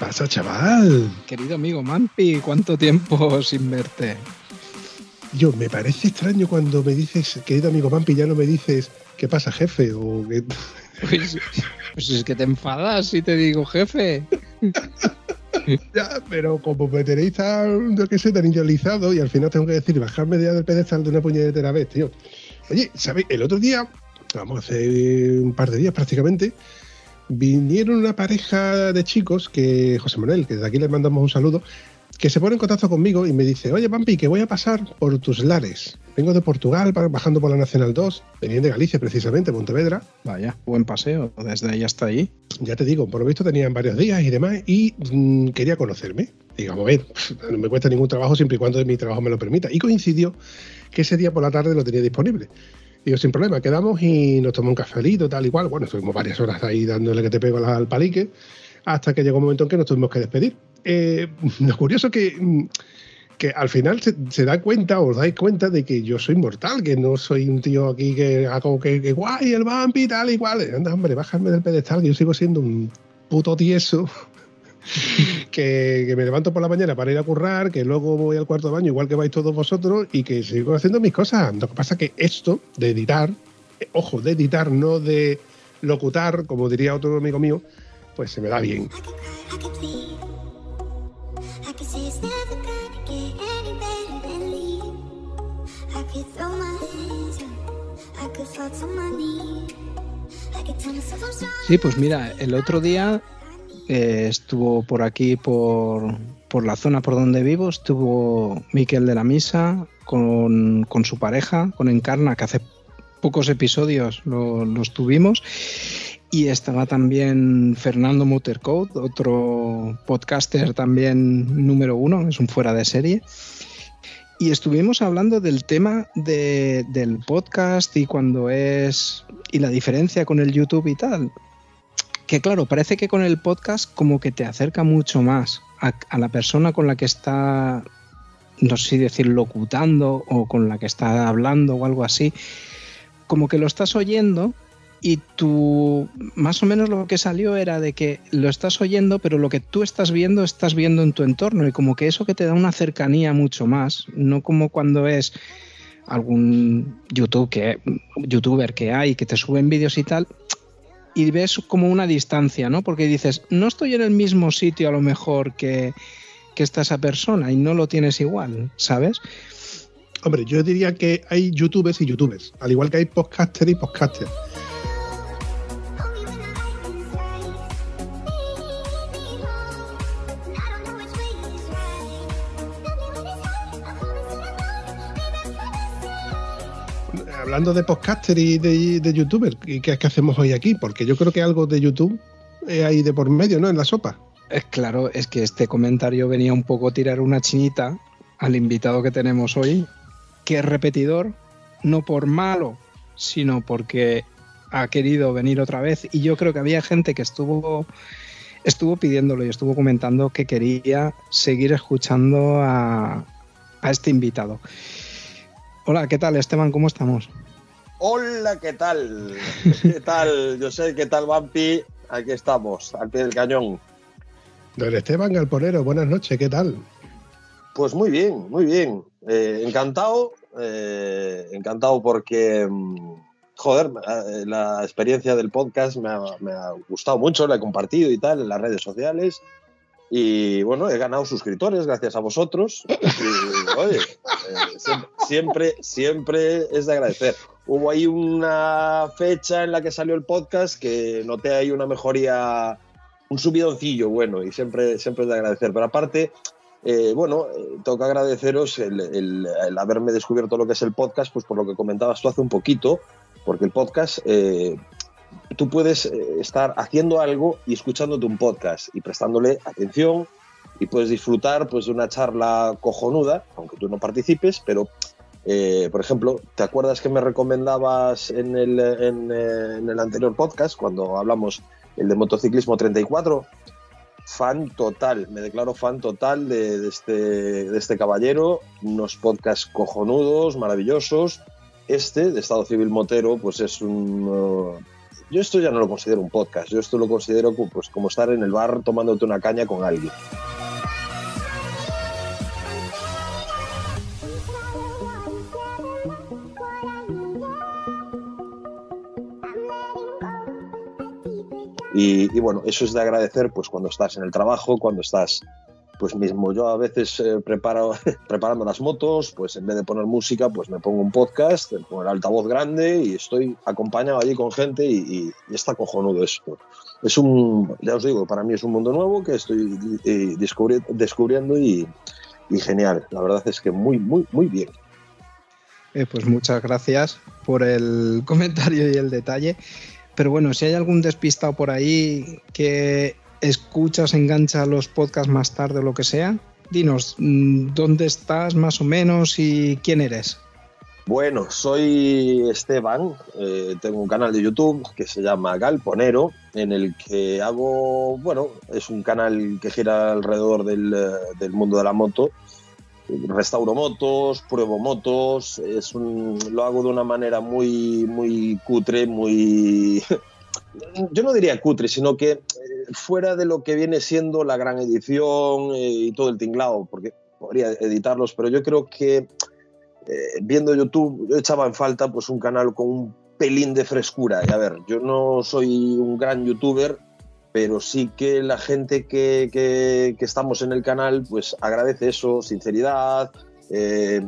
Pasa, chaval? Querido amigo Mampi, ¿cuánto tiempo sin verte? Yo, me parece extraño cuando me dices, querido amigo Mampi, ya no me dices, ¿qué pasa, jefe? O pues, pues, es que te enfadas si te digo jefe. ya, pero como me tenéis tan, yo que sé, tan idealizado y al final tengo que decir, bajarme de del pedestal de una puñetera vez, tío. Oye, ¿sabéis? El otro día, vamos, hace un par de días prácticamente, vinieron una pareja de chicos que, José Manuel, que desde aquí les mandamos un saludo, que se pone en contacto conmigo y me dice, oye Pampi, que voy a pasar por tus lares. Vengo de Portugal, bajando por la Nacional 2, venían de Galicia precisamente, Pontevedra. Vaya, buen paseo, desde ahí hasta ahí. Ya te digo, por lo visto tenían varios días y demás y mmm, quería conocerme. Digamos, a ver, no me cuesta ningún trabajo siempre y cuando mi trabajo me lo permita. Y coincidió que ese día por la tarde lo tenía disponible. Y yo, sin problema, quedamos y nos tomamos un cafelito, tal y cual. Bueno, estuvimos varias horas ahí dándole que te pego al palique, hasta que llegó un momento en que nos tuvimos que despedir. Eh, lo curioso es que, que al final se, da cuenta, os dais cuenta de que yo soy mortal, que no soy un tío aquí que hago que, que guay, el vampi, tal y cual. Anda, hombre, bájame del pedestal, que yo sigo siendo un puto tieso. que, que, me levanto por la mañana para ir a currar, que luego voy al cuarto de baño, igual que vais todos vosotros, y que sigo haciendo mis cosas. Lo que pasa es que esto de editar, ojo, de editar, no de locutar, como diría otro amigo mío, pues se me da bien. Sí, pues mira, el otro día eh, estuvo por aquí, por, por, la zona por donde vivo, estuvo Miquel de la Misa con, con su pareja, con Encarna, que hace pocos episodios lo, los tuvimos. Y estaba también Fernando Motorcode, otro podcaster también número uno, es un fuera de serie. Y estuvimos hablando del tema de, del podcast y cuando es. y la diferencia con el YouTube y tal que claro, parece que con el podcast como que te acerca mucho más a, la persona con la que está, no sé decir locutando o con la que está hablando o algo así, como que lo estás oyendo y tú, más o menos lo que salió era de que lo estás oyendo, pero lo que tú estás viendo, estás viendo en tu entorno y como que eso que te da una cercanía mucho más, no como cuando es algún YouTube que, youtuber que hay que te suben vídeos y tal, y ves como una distancia, ¿no? Porque dices, no estoy en el mismo sitio a lo mejor que, que está esa persona y no lo tienes igual, ¿sabes? Hombre, yo diría que hay youtubers y youtubers, al igual que hay podcaster y podcaster. Hablando de podcaster y de, de youtuber, ¿qué, ¿qué, hacemos hoy aquí? Porque yo creo que algo de YouTube hay de por medio, ¿no? En la sopa. Es claro, es que este comentario venía un poco a tirar una chinita al invitado que tenemos hoy, que es repetidor, no por malo, sino porque ha querido venir otra vez. Y yo creo que había gente que estuvo, estuvo pidiéndolo y estuvo comentando que quería seguir escuchando a, a este invitado. Hola, ¿qué tal Esteban? ¿Cómo estamos? Hola, ¿qué tal? ¿Qué tal? Yo sé, ¿qué tal, Vampi? Aquí estamos, al pie del cañón. Don Esteban Galponero, buenas noches, ¿qué tal? Pues muy bien, muy bien. Eh, encantado, eh, encantado porque, joder, la experiencia del podcast me ha, me ha, gustado mucho, la he compartido y tal en las redes sociales. Y bueno, he ganado suscriptores gracias a vosotros. Oye, eh, siempre, siempre es de agradecer. Hubo ahí una fecha en la que salió el podcast que noté ahí una mejoría, un subidoncillo bueno, y siempre, siempre es de agradecer. Pero aparte, eh, bueno, eh, toca agradeceros el, el, el, haberme descubierto lo que es el podcast, pues por lo que comentabas tú hace un poquito, Porque el podcast, eh, tú puedes eh, estar haciendo algo y escuchándote un podcast y prestándole atención y puedes disfrutar pues, de una charla cojonuda, aunque tú no participes, pero eh, por ejemplo, ¿te acuerdas que me recomendabas en el, en, en el anterior podcast, cuando hablamos el de motociclismo 34? fan total, me declaro fan total de, de, este, de este caballero, unos podcasts cojonudos, maravillosos. Este, de Estado Civil Motero, pues es un... yo esto ya no lo considero un podcast, yo esto lo considero pues, como estar en el bar tomándote una caña con alguien. Y, y, bueno, eso es de agradecer pues cuando estás en el trabajo, cuando estás pues mismo yo a veces eh, preparo, preparando las motos, pues en vez de poner música, pues me pongo un podcast, pongo el altavoz grande y estoy acompañado allí con gente y, está cojonudo esto. Es un, ya os digo, para mí es un mundo nuevo que estoy eh, descubri descubriendo y, y, genial. La verdad es que muy, muy, muy bien. Eh, pues muchas gracias por el comentario y el detalle. Pero bueno, si hay algún despistado por ahí que escuchas, engancha los podcasts más tarde o lo que sea, dinos, mm, ¿dónde estás más o menos y quién eres? Bueno, soy Esteban, eh, tengo un canal de YouTube que se llama Galponero, en el que hago, bueno, es un canal que gira alrededor del, del mundo de la moto, restauro motos, pruebo motos, es un, lo hago de una manera muy, muy cutre, muy... Yo no diría cutre, sino que eh, fuera de lo que viene siendo la gran edición eh, y todo el tinglado, porque podría editarlos, pero yo creo que eh, viendo YouTube yo echaba en falta pues un canal con un pelín de frescura. A ver, yo no soy un gran youtuber, pero sí que la gente que, que, que estamos en el canal pues agradece eso, sinceridad, eh,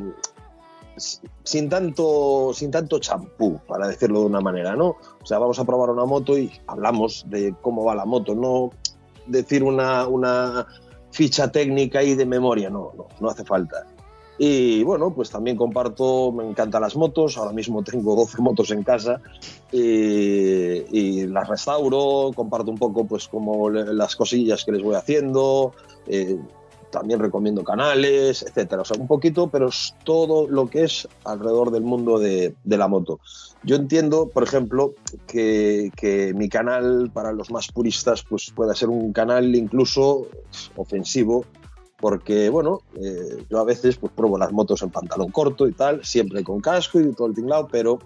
sin tanto sin tanto champú, para decirlo de una manera, ¿no? O sea, vamos a probar una moto y hablamos de cómo va la moto, no decir una, una ficha técnica y de memoria, no, no, no hace falta. Y bueno, pues también comparto, me encantan las motos, ahora mismo tengo 12 motos en casa y, y las restauro, comparto un poco pues como las cosillas que les voy haciendo, eh, también recomiendo canales, etcétera. O sea, un poquito, pero es todo lo que es alrededor del mundo de, de la moto. Yo entiendo, por ejemplo, que, que, mi canal, para los más puristas, pues pueda ser un canal incluso ofensivo, porque, bueno, eh, yo a veces pues pruebo las motos en pantalón corto y tal, siempre con casco y todo el tinglado, pero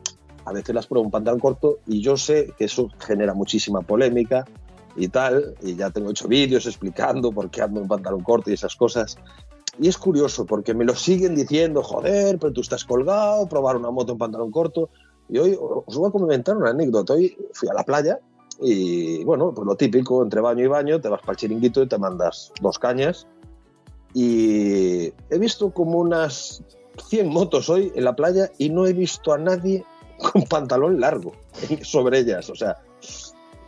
a veces las pruebo en pantalón corto y yo sé que eso genera muchísima polémica y tal, y ya tengo hecho vídeos explicando por qué ando en pantalón corto y esas cosas. Y es curioso porque me lo siguen diciendo, joder, pero tú estás colgado, probar una moto en pantalón corto. Y hoy os voy a comentar una anécdota. Hoy fui a la playa y, bueno, pues lo típico, entre baño y baño, te vas para el chiringuito y te mandas dos cañas y he visto como unas 100 motos hoy en la playa y no he visto a nadie con pantalón largo sobre ellas. O sea,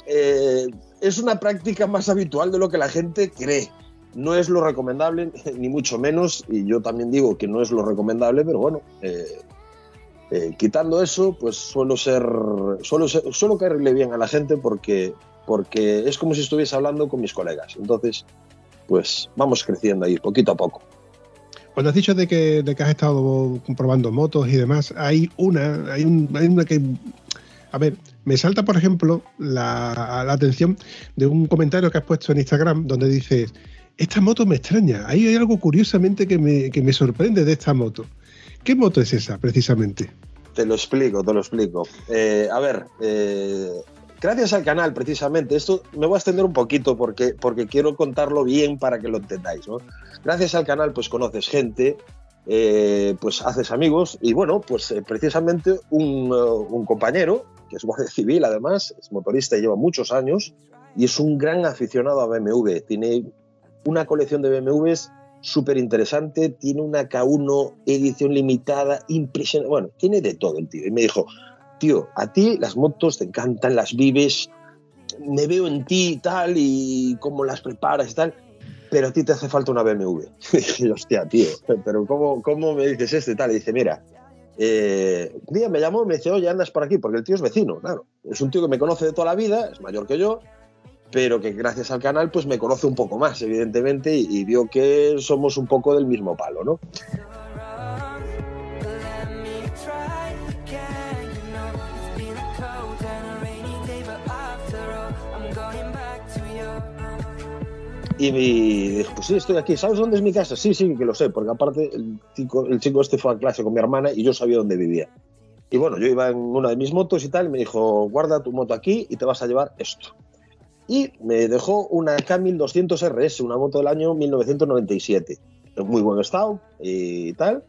eh, es una práctica más habitual de lo que la gente cree. No es lo recomendable, ni mucho menos, y yo también digo que no es lo recomendable, pero bueno, eh, eh, quitando eso, pues suelo ser, suelo, ser, suelo caerle bien a la gente porque, porque es como si estuviese hablando con mis colegas. Entonces, pues vamos creciendo ahí poquito a poco. Cuando has dicho de que, de que has estado comprobando motos y demás, hay una, hay, un, hay una que, a ver, me salta por ejemplo la, atención de un comentario que has puesto en Instagram donde dices, esta moto me extraña, ahí hay algo curiosamente que me, que me sorprende de esta moto. ¿Qué moto es esa precisamente? Te lo explico, te lo explico. Eh, a ver, eh, gracias al canal, precisamente, esto me voy a extender un poquito porque, porque quiero contarlo bien para que lo entendáis. ¿no? Gracias al canal, pues conoces gente, eh, pues haces amigos y bueno, pues eh, precisamente un, compañero, que es guardia civil además, es motorista y lleva muchos años y es un gran aficionado a BMW. Tiene una colección de BMWs súper interesante, tiene una K1 edición limitada, impresionante, bueno, tiene de todo el tío. Y me dijo, tío, a ti las motos te encantan, las vives, me veo en ti y tal, y cómo las preparas y tal, pero a ti te hace falta una BMW. y dije, hostia, tío, pero ¿cómo, cómo me dices este tal? Y dice, mira, eh, un día me llamó y me dice, oye, andas por aquí, porque el tío es vecino, claro. Es un tío que me conoce de toda la vida, es mayor que yo, pero que gracias al canal pues me conoce un poco más, evidentemente, y, y vio que somos un poco del mismo palo, ¿no? Y me dijo, pues sí, estoy aquí. ¿Sabes dónde es mi casa? Sí, sí, que lo sé, porque aparte el chico, el chico este fue a clase con mi hermana y yo sabía dónde vivía. Y bueno, yo iba en una de mis motos y tal, y me dijo, guarda tu moto aquí y te vas a llevar esto. Y me dejó una K1200 RS, una moto del año 1997, en muy buen estado y tal.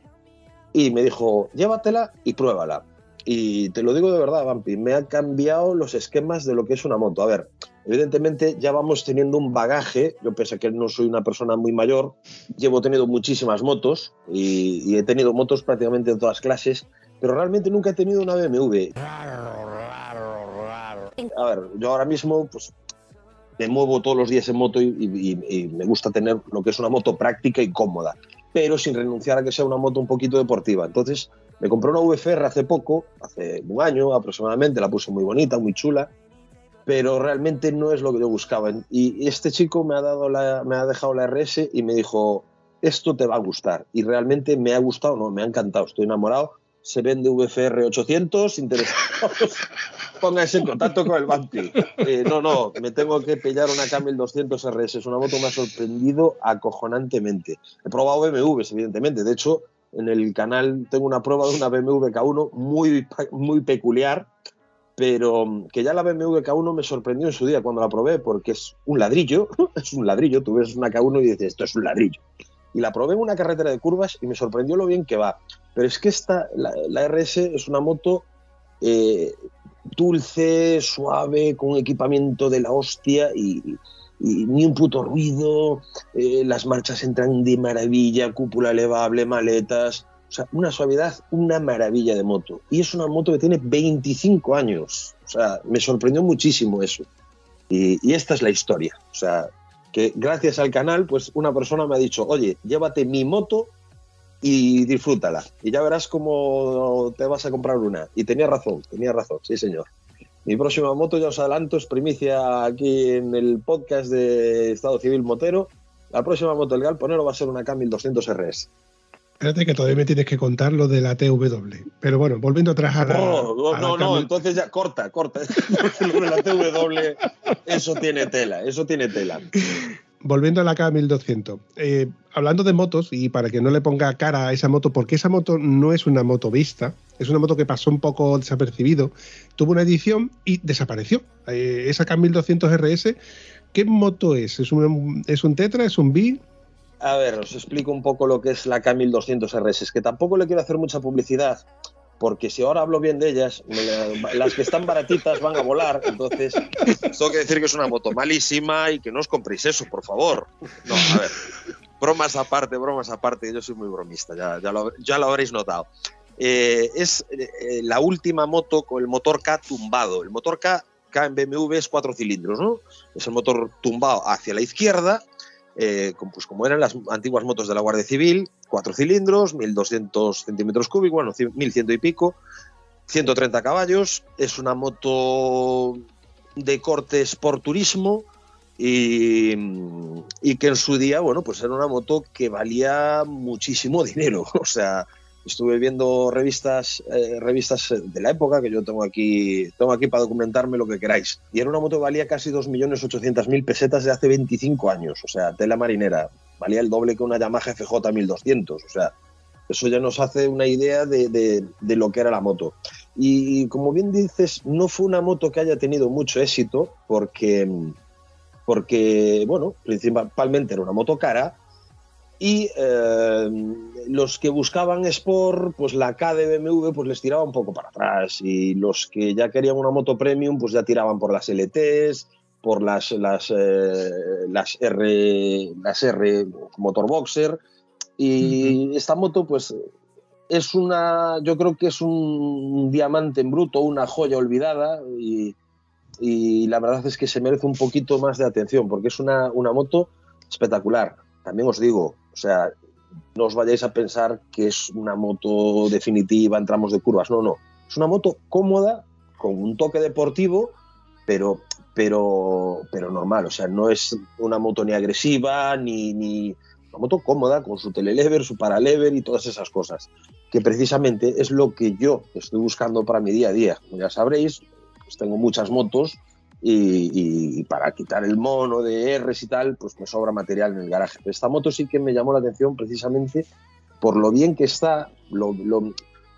Y me dijo, llévatela y pruébala. Y te lo digo de verdad, Vampi, me han cambiado los esquemas de lo que es una moto. A ver, evidentemente ya vamos teniendo un bagaje. Yo pese a que no soy una persona muy mayor, llevo teniendo muchísimas motos y, y he tenido motos prácticamente de todas clases, pero realmente nunca he tenido una BMW. A ver, yo ahora mismo pues me muevo todos los días en moto y, y, y, me gusta tener lo que es una moto práctica y cómoda, pero sin renunciar a que sea una moto un poquito deportiva. Entonces me compré una VFR hace poco, hace un año aproximadamente, la puse muy bonita, muy chula, pero realmente no es lo que yo buscaba. Y este chico me ha, dado la, me ha dejado la RS y me dijo, esto te va a gustar. Y realmente me ha gustado, no, me ha encantado, estoy enamorado. Se vende VFR 800, interesados, pónganse en contacto con el Banti. Eh, no, no, me tengo que pillar una Camel 200 RS, es una moto que me ha sorprendido acojonantemente. He probado BMWs, evidentemente, de hecho, en el canal tengo una prueba de una BMW K1 muy, muy peculiar, pero que ya la BMW K1 me sorprendió en su día cuando la probé, porque es un ladrillo, es un ladrillo, tú ves una K1 y dices, esto es un ladrillo. Y la probé en una carretera de curvas y me sorprendió lo bien que va. Pero es que esta, la, RS es una moto eh, dulce, suave, con equipamiento de la hostia y, y ni un puto ruido, eh, las marchas entran de maravilla, cúpula elevable, maletas, o sea, una suavidad, una maravilla de moto. Y es una moto que tiene 25 años, o sea, me sorprendió muchísimo eso. Y, esta es la historia, o sea, que gracias al canal, pues una persona me ha dicho, oye, llévate mi moto y disfrútala. Y ya verás cómo te vas a comprar una. Y tenía razón, tenía razón, sí señor. Mi próxima moto, ya os adelanto, es primicia aquí en el podcast de Estado Civil Motero. La próxima moto del Galponero va a ser una K1200 RS. Espérate que todavía me tienes que contar lo de la TW. Pero bueno, volviendo atrás a la. No, no, la no, entonces ya corta, corta. lo de la TW, eso tiene tela, eso tiene tela. Volviendo a la K1200. Eh, hablando de motos, y para que no le ponga cara a esa moto, porque esa moto no es una moto vista, es una moto que pasó un poco desapercibido, tuvo una edición y desapareció. Eh, esa K1200 RS, ¿qué moto es? ¿Es un, ¿Es un Tetra? ¿Es un B? A ver, os explico un poco lo que es la K1200 RS. Es que tampoco le quiero hacer mucha publicidad, porque si ahora hablo bien de ellas, las que están baratitas van a volar. Entonces, tengo que decir que es una moto malísima y que no os compréis eso, por favor. No, a ver, bromas aparte, bromas aparte, yo soy muy bromista, ya, lo, habréis notado. Eh, es eh, la última moto con el motor K tumbado. El motor K, K en BMW es cuatro cilindros, ¿no? Es el motor tumbado hacia la izquierda, eh, pues como eran las antiguas motos de la Guardia Civil, cuatro cilindros, 1200 centímetros cúbicos, bueno, 1100 y pico, 130 caballos, es una moto de corte Sport Turismo y, y que en su día, bueno, pues era una moto que valía muchísimo dinero, o sea, estuve viendo revistas eh, revistas de la época que yo tengo aquí tengo aquí para documentarme lo que queráis. Y era una moto que valía casi 2.800.000 pesetas de hace 25 años o sea tela marinera. Valía el doble que una Yamaha FJ 1200 o sea eso ya nos hace una idea de, de, de lo que era la moto. Y como bien dices no fue una moto que haya tenido mucho éxito porque porque bueno principalmente era una moto cara y eh, los que buscaban Sport, pues la K de BMW pues les tiraba un poco para atrás y los que ya querían una moto premium pues ya tiraban por las LTs, por las las, eh, las R las R motor boxer y uh -huh. esta moto pues es una yo creo que es un diamante en bruto, una joya olvidada y, y la verdad es que se merece un poquito más de atención porque es una, una moto espectacular. También os digo, sea, no os vayáis a pensar que es una moto definitiva en tramos de curvas. No, no. Es una moto cómoda, con un toque deportivo, pero, pero, pero normal. O sea, no es una moto ni agresiva, ni, ni una moto cómoda, con su telelever, su paralever y todas esas cosas. Que precisamente es lo que yo estoy buscando para mi día a día. Como ya sabréis, pues tengo muchas motos y, para quitar el mono de Rs y tal, pues me sobra material en el garaje. esta moto sí que me llamó la atención precisamente por lo bien que está, lo,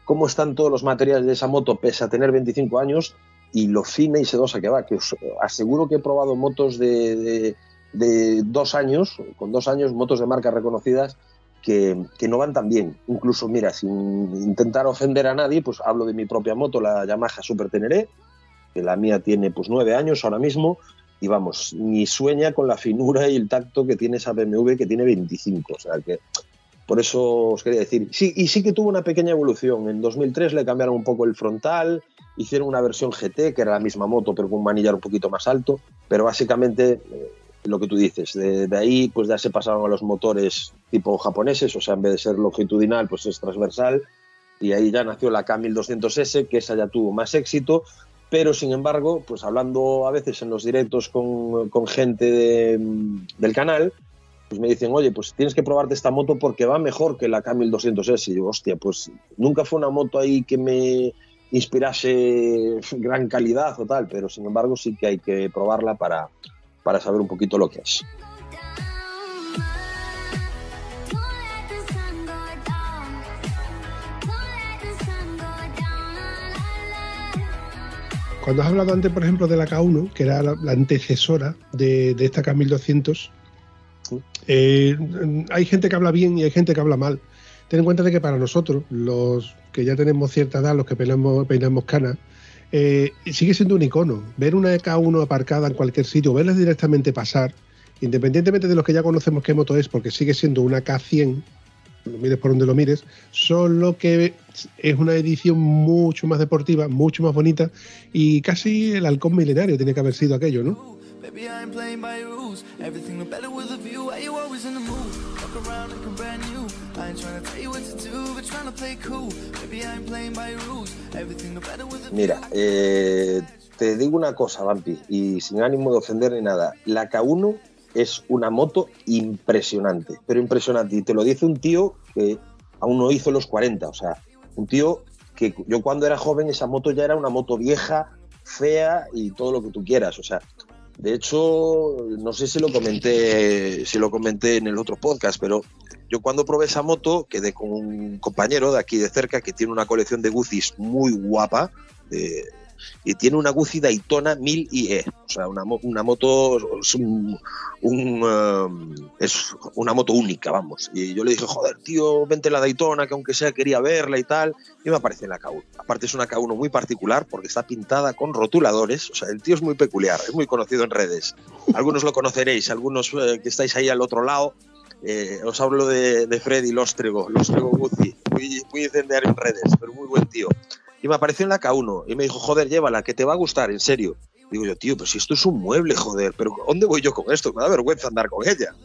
cómo están todos los materiales de esa moto, pese a tener 25 años, y lo fina y sedosa que va, que os aseguro que he probado motos de, dos años, con dos años, motos de marcas reconocidas, que, que, no van tan bien. Incluso, mira, sin intentar ofender a nadie, pues hablo de mi propia moto, la Yamaha Super Teneré, que la mía tiene pues nueve años ahora mismo y vamos, ni sueña con la finura y el tacto que tiene esa BMW que tiene 25. O sea que por eso os quería decir. Sí, y sí que tuvo una pequeña evolución. En 2003 le cambiaron un poco el frontal, hicieron una versión GT, que era la misma moto, pero con un manillar un poquito más alto. Pero básicamente eh, lo que tú dices, de, de, ahí pues ya se pasaron a los motores tipo japoneses, o sea, en vez de ser longitudinal, pues es transversal. Y ahí ya nació la K1200S, que esa ya tuvo más éxito, pero sin embargo, pues hablando a veces en los directos con, gente del canal, pues me dicen, oye, pues tienes que probarte esta moto porque va mejor que la K1200S. Y yo, hostia, pues nunca fue una moto ahí que me inspirase gran calidad o tal, pero sin embargo sí que hay que probarla para, para saber un poquito lo que es. Cuando has hablado antes, por ejemplo, de la K1, que era la, antecesora de, esta K1200, eh, hay gente que habla bien y hay gente que habla mal. Ten en cuenta de que para nosotros, los que ya tenemos cierta edad, los que peinamos, peinamos canas, eh, sigue siendo un icono. Ver una K1 aparcada en cualquier sitio, verla directamente pasar, independientemente de los que ya conocemos qué moto es, porque sigue siendo una K100, lo mires por donde lo mires, solo que es una edición mucho más deportiva, mucho más bonita y casi el halcón milenario tiene que haber sido aquello, ¿no? Mira, eh, te digo una cosa, Vampi, y sin ánimo de ofender ni nada. La K1 es una moto impresionante, pero impresionante. Y te lo dice un tío que aún no hizo los 40, o sea, un tío que yo cuando era joven esa moto ya era una moto vieja, fea y todo lo que tú quieras, o sea, de hecho, no sé si lo comenté, si lo comenté en el otro podcast, pero yo cuando probé esa moto quedé con un compañero de aquí de cerca que tiene una colección de Guzis muy guapa, de, y tiene una Guzzi Daytona 1000 IE. O sea, una, una moto um, es, una moto única, vamos. Y yo le dije, joder, tío, vente la Daytona, que aunque sea quería verla y tal. Y me aparece la K1. Aparte es una K1 muy particular porque está pintada con rotuladores. O sea, el tío es muy peculiar, es muy conocido en redes. Algunos lo conoceréis, algunos eh, que estáis ahí al otro lado. Eh, os hablo de, de Freddy Lostrego, Lostrego Guzzi, muy, muy incendiario en redes, pero muy buen tío. Y me apareció en la K1 y me dijo, joder, llévala, que te va a gustar, en serio. Digo yo, tío, pero si esto es un mueble, joder, pero ¿dónde voy yo con esto? Me da vergüenza andar con ella.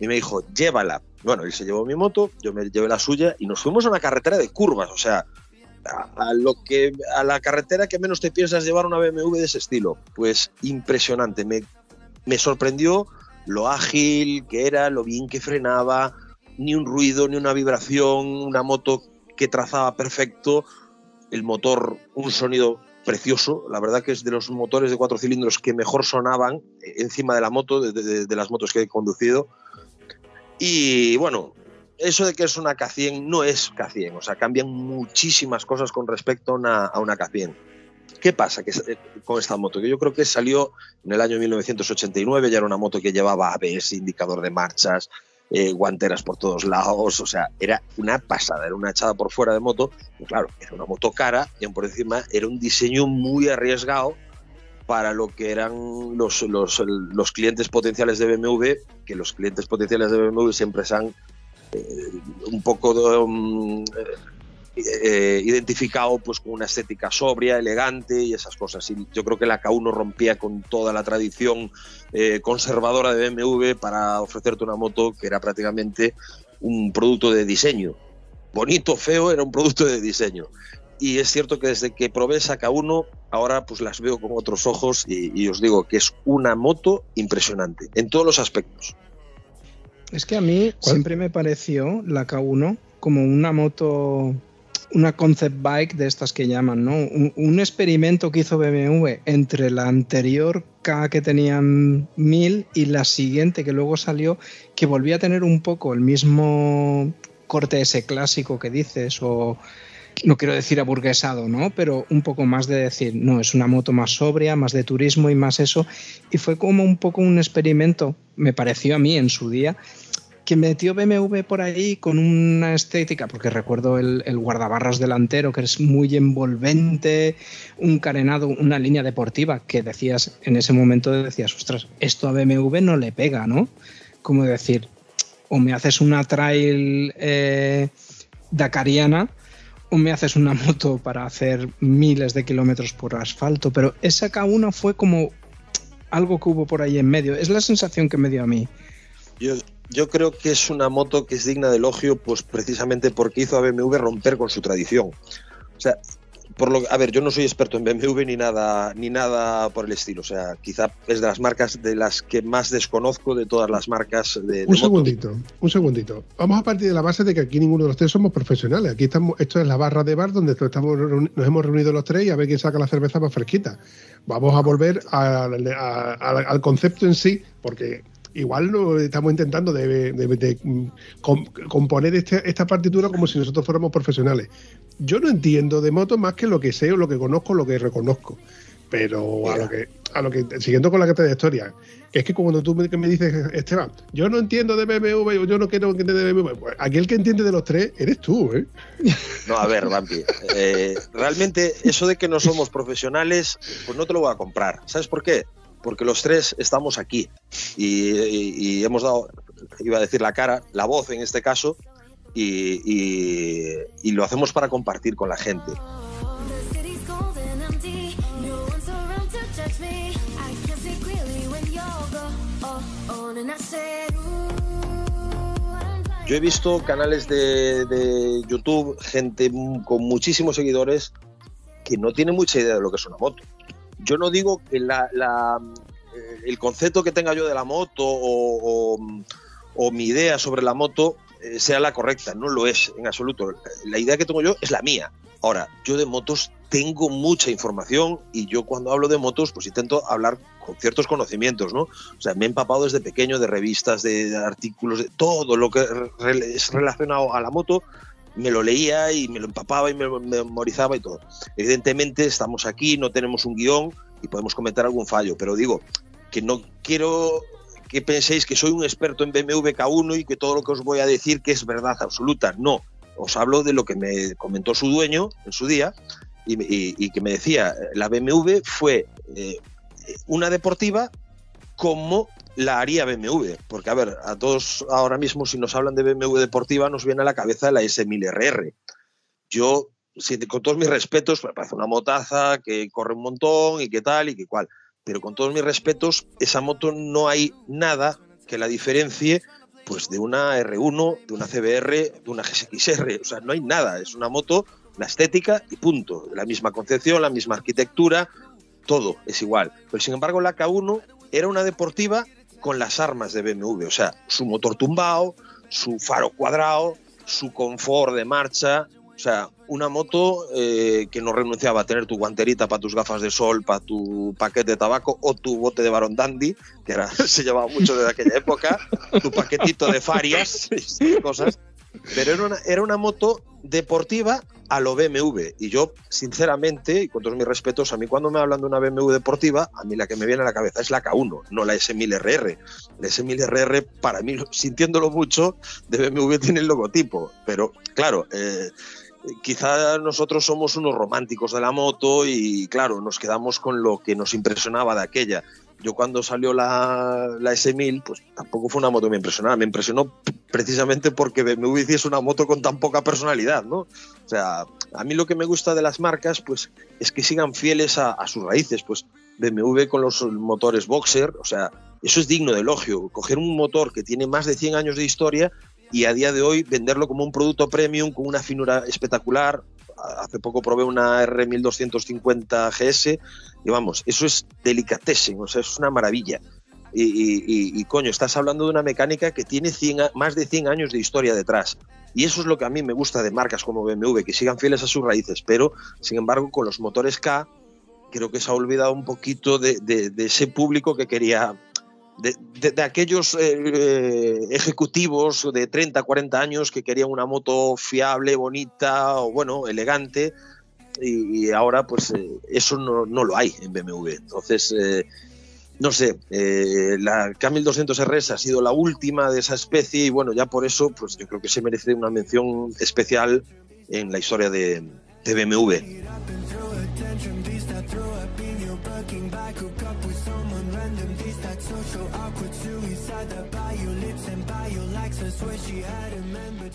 Y me dijo, llévala. Bueno, él se llevó mi moto, yo me llevé la suya y nos fuimos a una carretera de curvas, o sea, a, lo que a la carretera que menos te piensas llevar una BMW de ese estilo. Pues impresionante, me, me sorprendió lo ágil que era, lo bien que frenaba, ni un ruido, ni una vibración, una moto que trazaba perfecto, el motor, un sonido precioso. La verdad que es de los motores de cuatro cilindros que mejor sonaban encima de la moto, de, las motos que he conducido. Y bueno, eso de que es una K100 no es K100, o sea, cambian muchísimas cosas con respecto a una, a una K100. ¿Qué pasa que, eh, con esta moto? Que yo creo que salió en el año 1989, ya era una moto que llevaba ABS, indicador de marchas, eh, guanteras por todos lados, o sea, era una pasada, era una echada por fuera de moto, y claro, era una moto cara y por encima era un diseño muy arriesgado para lo que eran los, los, clientes potenciales de BMW, que los clientes potenciales de BMW siempre se han eh, un poco um, eh, identificado pues con una estética sobria, elegante y esas cosas. Y yo creo que la K1 rompía con toda la tradición eh, conservadora de BMW para ofrecerte una moto que era prácticamente un producto de diseño. Bonito, feo, era un producto de diseño. Y es cierto que desde que probé esa K1, ahora pues las veo con otros ojos y, y os digo que es una moto impresionante en todos los aspectos. Es que a mí siempre me pareció la K1 como una moto, una concept bike de estas que llaman, ¿no? Un, experimento que hizo BMW entre la anterior K que tenían 1000 y la siguiente que luego salió, que volvía a tener un poco el mismo corte ese clásico que dices o no quiero decir aburguesado, ¿no? Pero un poco más de decir, no, es una moto más sobria, más de turismo y más eso. Y fue como un poco un experimento, me pareció a mí en su día, que metió BMW por ahí con una estética, porque recuerdo el, el, guardabarras delantero que es muy envolvente, un carenado, una línea deportiva que decías, en ese momento decías, ostras, esto a BMW no le pega, ¿no? Como decir, o me haces una trail eh, dakariana o me haces una moto para hacer miles de kilómetros por asfalto, pero esa K1 fue como algo que hubo por ahí en medio. Es la sensación que me dio a mí. Yo creo que es una moto que es digna de elogio, pues precisamente porque hizo a BMW romper con su tradición. O sea, por lo, a ver, yo no soy experto en BMW ni nada, ni nada por el estilo. O sea, quizá es de las marcas de las que más desconozco de todas las marcas de. de un segundito, moto. un segundito. Vamos a partir de la base de que aquí ninguno de los tres somos profesionales. Aquí estamos, esto es la barra de bar donde estamos, nos hemos reunido los tres y a ver quién saca la cerveza más fresquita. Vamos a volver a, a, a, al concepto en sí, porque igual no estamos intentando de, de, de com, componer este, esta partitura como si nosotros fuéramos profesionales. Yo no entiendo de motos más que lo que sé o lo que conozco, lo que reconozco. Pero a lo que, a lo que, siguiendo con la trayectoria, es que cuando tú me, me dices, Esteban, yo no entiendo de BMW, yo no quiero que de BMW, pues aquel que entiende de los tres eres tú, ¿eh? No, a ver, Vampi, eh, realmente eso de que no somos profesionales, pues no te lo voy a comprar. ¿Sabes por qué? Porque los tres estamos aquí y, hemos dado, iba a decir la cara, la voz en este caso, y, y lo hacemos para compartir con la gente. Yo he visto canales de, de, YouTube, gente con muchísimos seguidores que no tiene mucha idea de lo que es una moto. Yo no digo que la, la, el concepto que tenga yo de la moto o, o, mi idea sobre la moto eh, sea la correcta, no lo es en absoluto. La idea que tengo yo es la mía. Ahora, yo de motos tengo mucha información y yo cuando hablo de motos pues intento hablar con ciertos conocimientos, ¿no? O sea, me he empapado desde pequeño de revistas, de artículos, de todo lo que es relacionado a la moto, me lo leía y me lo empapaba y me lo memorizaba y todo. Evidentemente estamos aquí, no tenemos un guion y podemos cometer algún fallo, pero digo que no quiero que penséis que soy un experto en BMW K1 y que todo lo que os voy a decir que es verdad absoluta. No, os hablo de lo que me comentó su dueño en su día y, que me decía, la BMW fue eh, una deportiva como la haría BMW, porque a ver, a todos ahora mismo si nos hablan de BMW deportiva nos viene a la cabeza la S1000RR. Yo, con todos mis respetos, me parece una motaza que corre un montón y que tal y que cual, pero con todos mis respetos, esa moto no hay nada que la diferencie pues de una R1, de una CBR, de una GSXR, o sea, no hay nada, es una moto, la estética y punto, la misma concepción, la misma arquitectura, todo es igual. Pero sin embargo la K1 era una deportiva con las armas de BMW, o sea, su motor tumbado, su faro cuadrado, su confort de marcha, o sea, una moto eh, que no renunciaba a tener tu guanterita para tus gafas de sol, para tu paquete de tabaco o tu bote de Baron Dandy, que era, se llevaba mucho desde aquella época, tu paquetito de farias, cosas. Pero era una, era una moto deportiva a lo BMW. Y yo, sinceramente, y con todos mis respetos, a mí cuando me hablan de una BMW deportiva, a mí la que me viene a la cabeza es la K1, no la S1000RR. La S1000RR, para mí, sintiéndolo mucho, de BMW tiene el logotipo. Pero, claro, eh, quizá nosotros somos unos románticos de la moto y, claro, nos quedamos con lo que nos impresionaba de aquella. Yo cuando salió la, la S1000, pues tampoco fue una moto que me impresionaba, me impresionó precisamente porque BMW hiciese una moto con tan poca personalidad, ¿no? O sea, a mí lo que me gusta de las marcas, pues, es que sigan fieles a, a sus raíces, pues BMW con los motores Boxer, o sea, eso es digno de elogio. Coger un motor que tiene más de 100 años de historia y a día de hoy venderlo como un producto premium con una finura espectacular. Hace poco probé una R1250 GS y vamos, eso es delicatessen, o sea, es una maravilla. Y, coño, estás hablando de una mecánica que tiene más de 100 años de historia detrás. Y eso es lo que a mí me gusta de marcas como BMW, que sigan fieles a sus raíces, pero sin embargo con los motores K creo que se ha olvidado un poquito de, ese público que quería, de, aquellos eh, eh, ejecutivos de 30, 40 años que querían una moto fiable, bonita o bueno, elegante. Y, ahora pues eh, eso no, no, lo hay en BMW. Entonces no sé, la K1200RS ha sido la última de esa especie y bueno, ya por eso, pues yo creo que se merece una mención especial en la historia de, de BMW.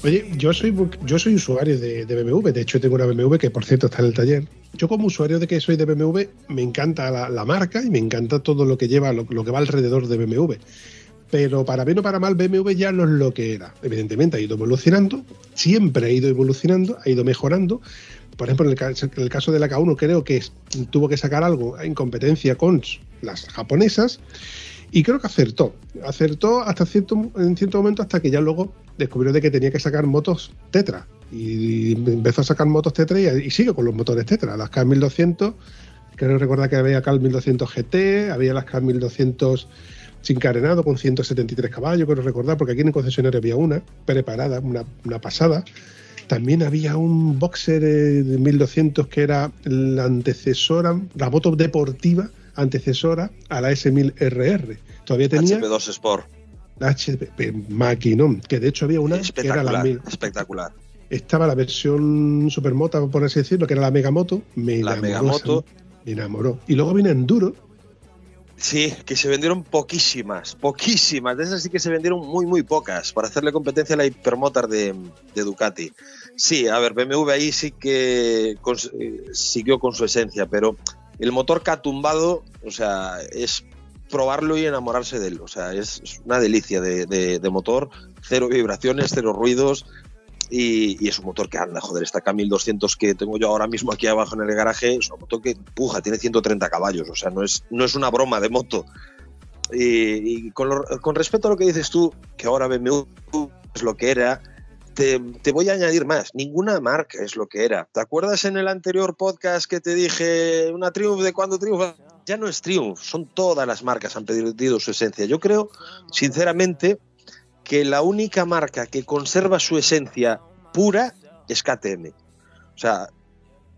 Oye, yo soy, yo soy usuario de, BMW, de hecho tengo una BMW que por cierto está en el taller. Yo como usuario de que soy de BMW me encanta la, marca y me encanta todo lo que lleva, lo, que va alrededor de BMW. Pero para bien o para mal, BMW ya no es lo que era. Evidentemente ha ido evolucionando, siempre ha ido evolucionando, ha ido mejorando. Por ejemplo, en el, caso de la K1 creo que tuvo que sacar algo en competencia con las japonesas y creo que acertó. Acertó hasta cierto, en cierto momento hasta que ya luego descubrió de que tenía que sacar motos Tetra. Y empezó a sacar motos Tetra y, sigue con los motores Tetra. Las K1200, creo recordar que había K1200 GT, había las K1200 sin carenado con 173 caballos, quiero recordar, porque aquí en el concesionario había una preparada, una pasada. También había un boxer eh, de 1200 que era la antecesora, la moto deportiva antecesora a la S1000RR. Todavía tenía. HP2 Sport. La HP Maquinón, que de hecho había una que era la Espectacular. Estaba la versión Supermoto, por así decirlo, que era la Megamoto. Me la Megamoto. Me enamoró. Y luego viene Enduro. Sí, que se vendieron poquísimas, poquísimas. De esas sí que se vendieron muy, muy pocas para hacerle competencia a la Hypermotor de, de Ducati. Sí, a ver, BMW ahí sí que eh, siguió con su esencia, pero el motor que ha tumbado, o sea, es probarlo y enamorarse de él. O sea, es, una delicia de, motor, cero vibraciones, cero ruidos. Y, es un motor que anda, joder, esta K1200 que tengo yo ahora mismo aquí abajo en el garaje, es un motor que empuja, tiene 130 caballos, o sea, no es, no es una broma de moto. Y, con, con respecto a lo que dices tú, que ahora BMW es lo que era, te, voy a añadir más. Ninguna marca es lo que era. ¿Te acuerdas en el anterior podcast que te dije una Triumph de cuando triunfa? Ya no es Triumph, son todas las marcas han perdido su esencia. Yo creo, sinceramente, que la única marca que conserva su esencia pura es KTM. O sea,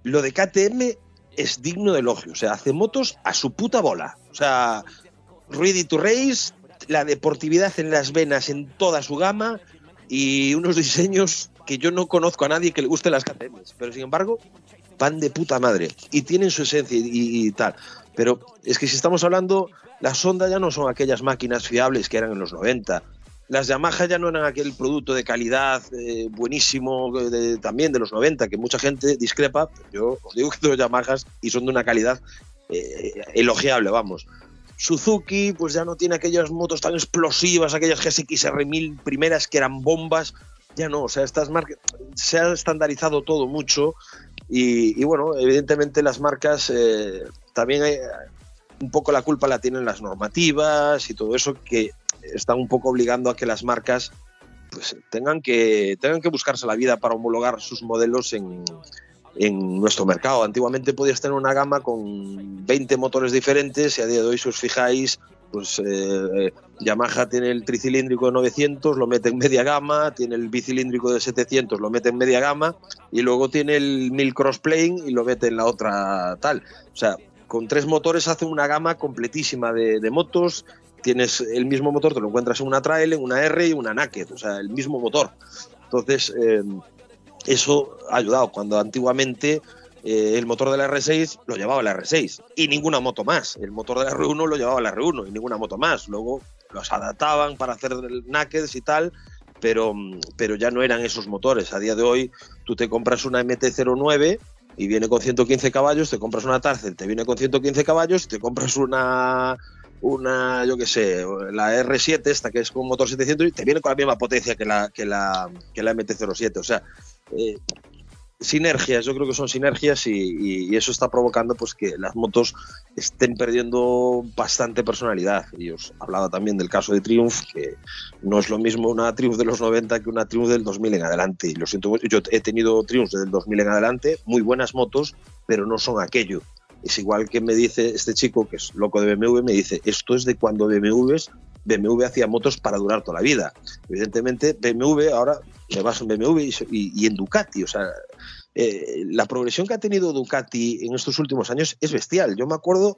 lo de KTM es digno de elogio. O sea, hace motos a su puta bola. O sea, ready to race, la deportividad en las venas en toda su gama, y unos diseños que yo no conozco a nadie que le guste las KTMs, pero sin embargo van de puta madre y tienen su esencia y, tal. Pero es que si estamos hablando, las Honda ya no son aquellas máquinas fiables que eran en los 90. Las Yamaha ya no eran aquel producto de calidad eh, buenísimo también de los 90, que mucha gente discrepa. Yo os digo que son Yamahas y son de una calidad eh, elogiable, vamos. Suzuki pues ya no tiene aquellas motos tan explosivas, aquellas GSX-R1000 primeras que eran bombas, ya no, o sea, estas marcas se ha estandarizado todo mucho y, bueno, evidentemente las marcas eh, también un poco la culpa la tienen las normativas y todo eso que están un poco obligando a que las marcas pues tengan que tengan que buscarse la vida para homologar sus modelos en, en nuestro mercado. Antiguamente podías tener una gama con 20 motores diferentes y a día de hoy, si os fijáis, pues eh, Yamaha tiene el tricilíndrico de 900, lo mete en media gama, tiene el bicilíndrico de 700, lo mete en media gama y luego tiene el 1000 crossplane y lo mete en la otra tal. O sea, con tres motores hace una gama completísima de, motos. Tienes el mismo motor, te lo encuentras en una Trail, en una R y una Naked, o sea, el mismo motor. Entonces, eh, eso ha ayudado. Cuando antiguamente eh, el motor de la R6 lo llevaba la R6 y ninguna moto más. El motor de la R1 lo llevaba la R1 y ninguna moto más. Luego los adaptaban para hacer nakeds y tal, pero, pero ya no eran esos motores. A día de hoy tú te compras una MT-09 y viene con 115 caballos, te compras una Tarcel, te viene con 115 caballos, te compras una una, yo qué sé, la R7, esta que es con motor 700, y te viene con la misma potencia que la, que la, que la MT-07. O sea, eh, sinergias, yo creo que son sinergias y, eso está provocando pues que las motos estén perdiendo bastante personalidad. Y os hablaba también del caso de Triumph, que no es lo mismo una Triumph de los 90 que una Triumph del 2000 en adelante. Y lo siento, yo he tenido Triumph del 2000 en adelante, muy buenas motos, pero no son aquello. Es igual que me dice este chico, que es loco de BMW, me dice, esto es de cuando BMW, BMW hacía motos para durar toda la vida. Evidentemente, BMW ahora le vas en BMW y, en Ducati, o sea, eh, la progresión que ha tenido Ducati en estos últimos años es bestial. Yo me acuerdo,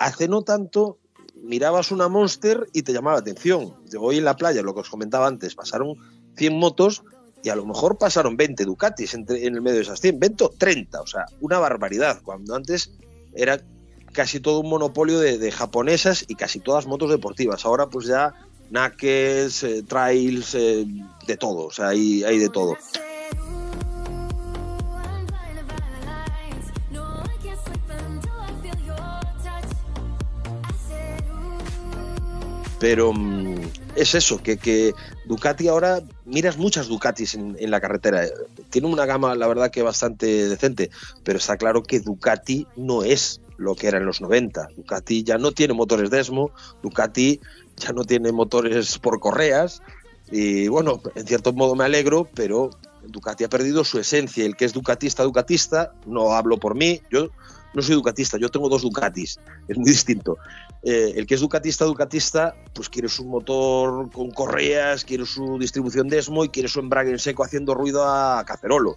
hace no tanto, mirabas una Monster y te llamaba la atención. Hoy en la playa, lo que os comentaba antes, pasaron 100 motos y a lo mejor pasaron 20 Ducatis entre, en el medio de esas 100, 20 o 30, o sea, una barbaridad, cuando antes era casi todo un monopolio de, japonesas y casi todas motos deportivas. Ahora pues ya nakes, eh, trails, eh, de todo, o sea, hay, hay de todo. Pero mm, es eso, que, que, Ducati ahora, miras muchas Ducatis en, en, la carretera. Tiene una gama, la verdad, que bastante decente, pero está claro que Ducati no es lo que era en los 90. Ducati ya no tiene motores Desmo, Ducati ya no tiene motores por correas y bueno, en cierto modo me alegro, pero Ducati ha perdido su esencia. El que es ducatista, ducatista, no hablo por mí, yo no soy ducatista, yo tengo dos Ducatis, es muy distinto. Eh, el que es ducatista, ducatista, pues quiere su motor con correas, quiere su distribución Desmo y quiere su embrague en seco haciendo ruido a cacerolo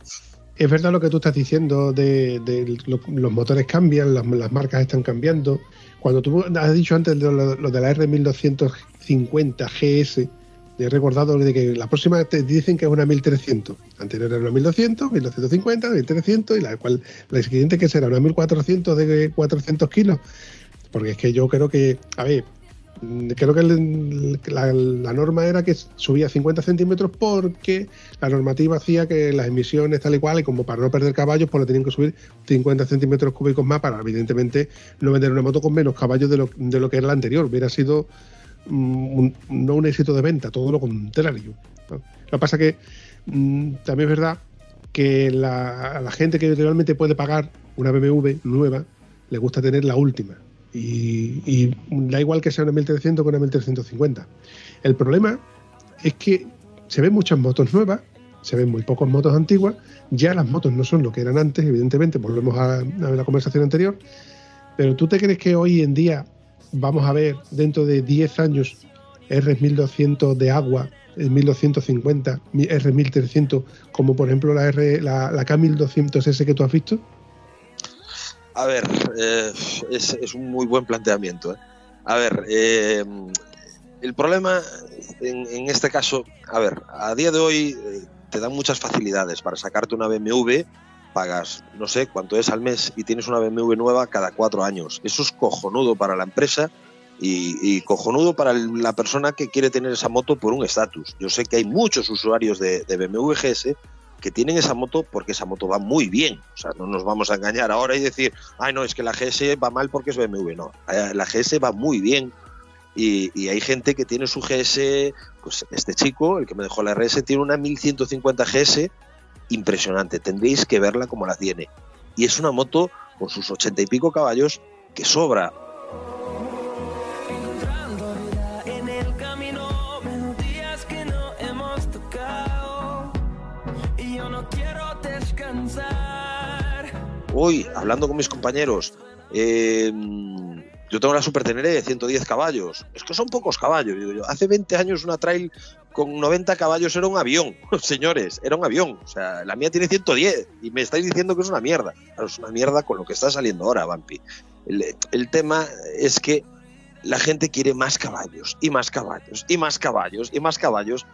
es verdad lo que tú estás diciendo de, los motores cambian, las, marcas están cambiando. Cuando tú has dicho antes lo, de la R1250 GS, he recordado de que la próxima te dicen que es una 1300. Anterior era una 1200, 1250, 1300 y la cual la siguiente que será una 1400 de 400 kilos. Porque es que yo creo que, a ver, creo que la, norma era que subía 50 centímetros porque la normativa hacía que las emisiones tal y cual, y como para no perder caballos, pues lo tenían que subir 50 centímetros cúbicos más para, evidentemente, no vender una moto con menos caballos de lo, de lo que era la anterior. Hubiera sido mm, no un éxito de venta, todo lo contrario. Lo que pasa que mm, también es verdad que la, la gente que realmente puede pagar una BMW nueva le gusta tener la última y, da igual que sea una 1300 que una 1350. El problema es que se ven muchas motos nuevas, se ven muy pocas motos antiguas, ya las motos no son lo que eran antes, evidentemente, volvemos a, la conversación anterior, pero ¿tú te crees que hoy en día vamos a ver dentro de 10 años R1200 de agua, 1250, R1300, como por ejemplo la, R, la, la K1200S que tú has visto? A ver, eh, es, un muy buen planteamiento. ¿eh? A ver, eh, el problema en, este caso, a ver, a día de hoy te dan muchas facilidades para sacarte una BMW, pagas no sé cuánto es al mes y tienes una BMW nueva cada cuatro años. Eso es cojonudo para la empresa y, cojonudo para la persona que quiere tener esa moto por un estatus. Yo sé que hay muchos usuarios de, de BMW GS que tienen esa moto porque esa moto va muy bien. O sea, no nos vamos a engañar ahora y decir, ay, no, es que la GS va mal porque es BMW. No, eh, la GS va muy bien. Y, hay gente que tiene su GS, pues este chico, el que me dejó la RS, tiene una 1150 GS impresionante. Tendréis que verla como la tiene. Y es una moto con sus ochenta y pico caballos que sobra. Hoy, hablando con mis compañeros, em, yo tengo la Super Tenere de 110 caballos. Es que son pocos caballos. Hace 20 años una trail con 90 caballos era un avión, señores, era un avión. O sea, la mía tiene 110 y me estáis diciendo que es una mierda. es una mierda con lo que está saliendo ahora, Vampi. el tema es que la gente quiere más caballos y más caballos y más caballos y más caballos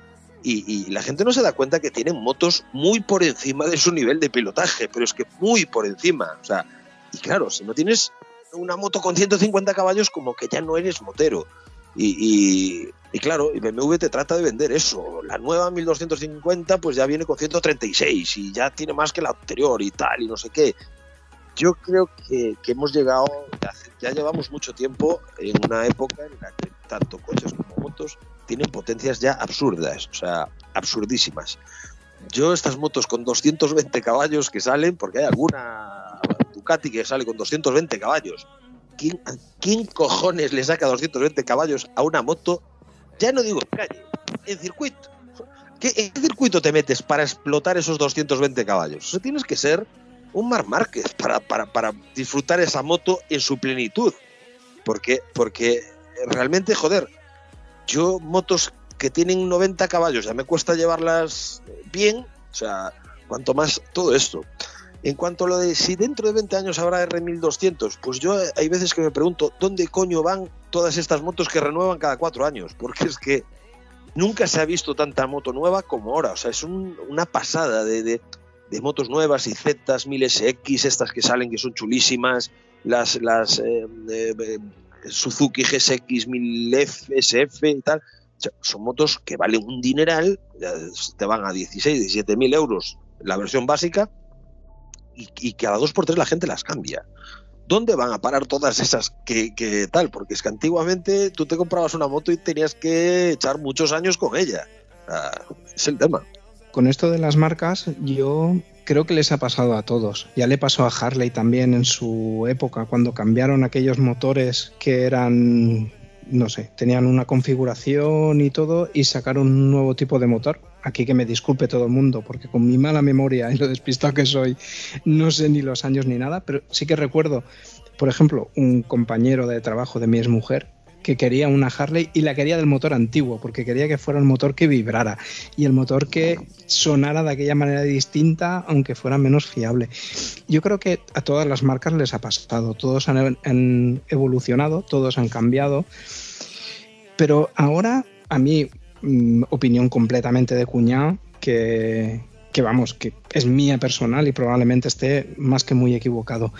y, la gente no se da cuenta que tienen motos muy por encima de su nivel de pilotaje, pero es que muy por encima. O sea, y claro, si no tienes una moto con 150 caballos, como que ya no eres motero. Y, claro, BMW te trata de vender eso. La nueva 1250 pues ya viene con 136 y ya tiene más que la anterior y tal y no sé qué. yo creo que, hemos llegado, ya, llevamos mucho tiempo en una época en la que tanto coches como motos tienen potencias ya absurdas, o sea, absurdísimas. Yo estas motos con 220 caballos que salen, porque hay alguna Ducati que sale con 220 caballos, ¿quién, ¿quién cojones le saca 220 caballos a una moto? Ya no digo en calle, en circuito. ¿Qué, ¿En qué circuito te metes para explotar esos 220 caballos? O sea, tienes que ser un Mar Márquez para, para, disfrutar esa moto en su plenitud. Porque, porque realmente, joder, yo motos que tienen 90 caballos ya me cuesta llevarlas bien, o sea, cuanto más todo esto. En cuanto a lo de si dentro de 20 años habrá R1200, pues yo hay veces que me pregunto dónde coño van todas estas motos que renuevan cada cuatro años, porque es que nunca se ha visto tanta moto nueva como ahora, o sea, es una pasada de, de motos nuevas y Zetas 1000SX, estas que salen que son chulísimas, las, las eh, eh, Suzuki GSX 1000SF y tal. son motos que valen un dineral, te van a 16, 17 mil euros la versión básica y, cada dos por tres la gente las cambia. ¿Dónde van a parar todas esas que, que, tal? Porque es que antiguamente tú te comprabas una moto y tenías que echar muchos años con ella. es el tema con esto de las marcas, yo creo que les ha pasado a todos. Ya le pasó a Harley también en su época, cuando cambiaron aquellos motores que eran, no sé, tenían una configuración y todo, y sacaron un nuevo tipo de motor. Aquí que me disculpe todo el mundo, porque con mi mala memoria y lo despistado que soy, no sé ni los años ni nada, pero sí que recuerdo, por ejemplo, un compañero de trabajo de mi mujer que quería una Harley y la quería del motor antiguo, porque quería que fuera un motor que vibrara y el motor que sonara de aquella manera distinta, aunque fuera menos fiable. Yo creo que a todas las marcas les ha pasado, todos han, evolucionado, todos han cambiado, pero ahora a mí, mm, opinión completamente de cuñado, que vamos, que es mía personal y probablemente esté más que muy equivocado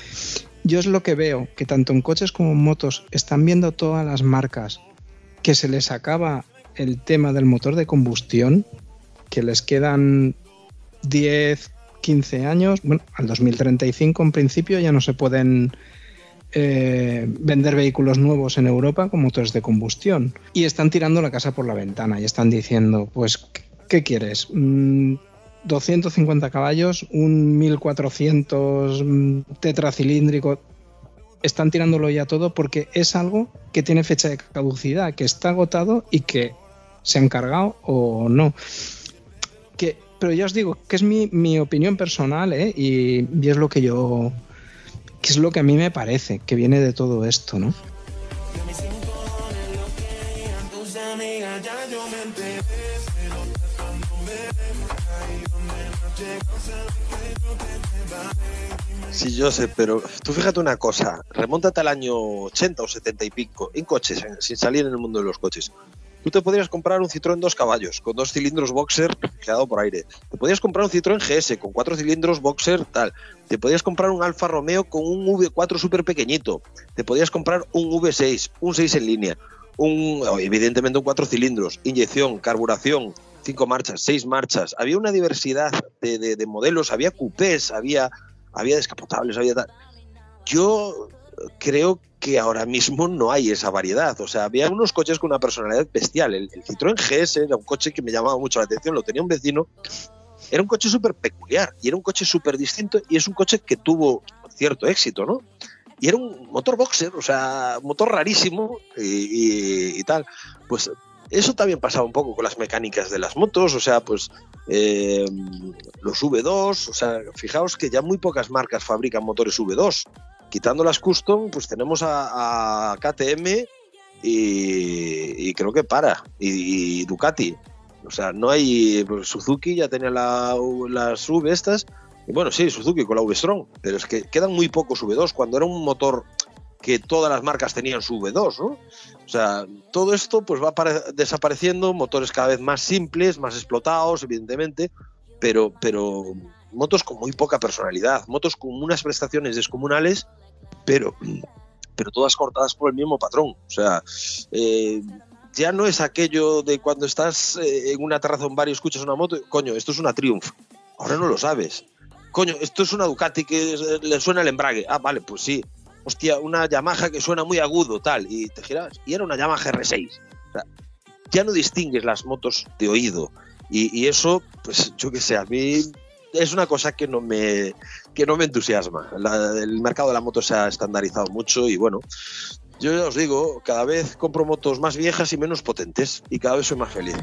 yo es lo que veo, que tanto en coches como en motos están viendo todas las marcas que se les acaba el tema del motor de combustión, que les quedan 10, 15 años, bueno, al 2035 en principio ya no se pueden eh, vender vehículos nuevos en Europa con motores de combustión. Y están tirando la casa por la ventana y están diciendo, pues, ¿qué quieres? Mm, 250 caballos, un 1400 tetracilíndrico. Están tirándolo ya todo porque es algo que tiene fecha de caducidad, que está agotado y que se han cargado o no. Que, pero ya os digo que es mi, opinión personal ¿eh? y, es lo que yo. que es lo que a mí me parece que viene de todo esto, ¿no? Sí, yo sé, pero tú fíjate una cosa, remóntate al año 80 o 70 y pico, en coches, sin salir en el mundo de los coches. Tú te podrías comprar un Citroën dos caballos, con dos cilindros boxer quedado por aire. Te podrías comprar un Citroën GS con cuatro cilindros boxer tal. Te podrías comprar un Alfa Romeo con un V4 súper pequeñito. Te podrías comprar un V6, un 6 en línea. Un, evidentemente un cuatro cilindros, inyección, carburación, cinco marchas, seis marchas. Había una diversidad de, modelos, había coupés, había, había descapotables, había tal. Yo creo que ahora mismo no hay esa variedad. O sea, había unos coches con una personalidad bestial. El, Citroën GS era un coche que me llamaba mucho la atención, lo tenía un vecino. Era un coche súper peculiar y era un coche súper distinto y es un coche que tuvo cierto éxito, ¿no? Y era un motor boxer, o sea, motor rarísimo y, y tal. Pues eso también pasaba un poco con las mecánicas de las motos, o sea, pues eh, los V2, o sea, fijaos que ya muy pocas marcas fabrican motores V2. Quitando las custom, pues tenemos a, KTM y, creo que para, y, Ducati. O sea, no hay. Pues Suzuki ya tenía las V estas. Y bueno, sí, Suzuki con la V-Strong, pero es que quedan muy pocos V2. Cuando era un motor que todas las marcas tenían su V2, ¿no? O sea, todo esto pues va desapareciendo, motores cada vez más simples, más explotados, evidentemente, pero, pero motos con muy poca personalidad, motos con unas prestaciones descomunales, pero, pero todas cortadas por el mismo patrón. O sea, eh, ya no es aquello de cuando estás eh, en una terraza en bar y escuchas una moto, coño, esto es una Triumph. Ahora no lo sabes. coño, esto es una Ducati que le suena el embrague. Ah, vale, pues sí. Hostia, una Yamaha que suena muy agudo, tal. Y te giras. Y era una Yamaha R6. O sea, ya no distingues las motos de oído. Y, eso, pues yo qué sé, a mí es una cosa que no me, que no me entusiasma. el mercado de la moto se ha estandarizado mucho y bueno, yo ya os digo, cada vez compro motos más viejas y menos potentes y cada vez soy más feliz.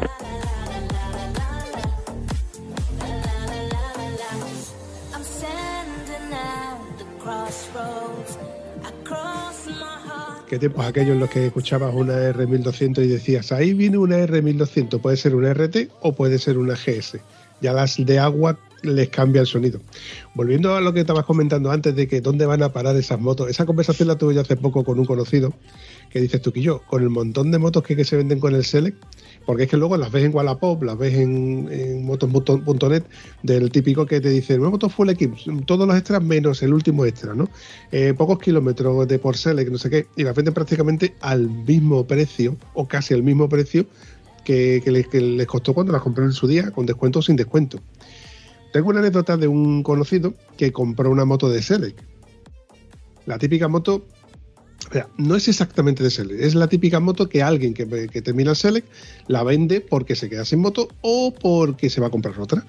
¿Qué tiempos aquellos en los que escuchabas una R1200 y decías, ahí viene una R1200, puede ser una RT o puede ser una GS? Ya las de agua les cambia el sonido. Volviendo a lo que estabas comentando antes de que dónde van a parar esas motos, esa conversación la tuve yo hace poco con un conocido que dices tú que yo, con el montón de motos que, que se venden con el Select, porque es que luego las ves en Wallapop, las ves en, motos.net, del típico que te dice, nuevo moto full equip, todos los extras menos el último extra, ¿no? Eh, pocos kilómetros de por Select, no sé qué, y las venden prácticamente al mismo precio, o casi al mismo precio, que, les, costó cuando las compré en su día, con descuento o sin descuento. Tengo una anécdota de un conocido que compró una moto de Select. La típica moto no es exactamente de Select, es la típica moto que alguien que, termina el Select la vende porque se queda sin moto o porque se va a comprar otra.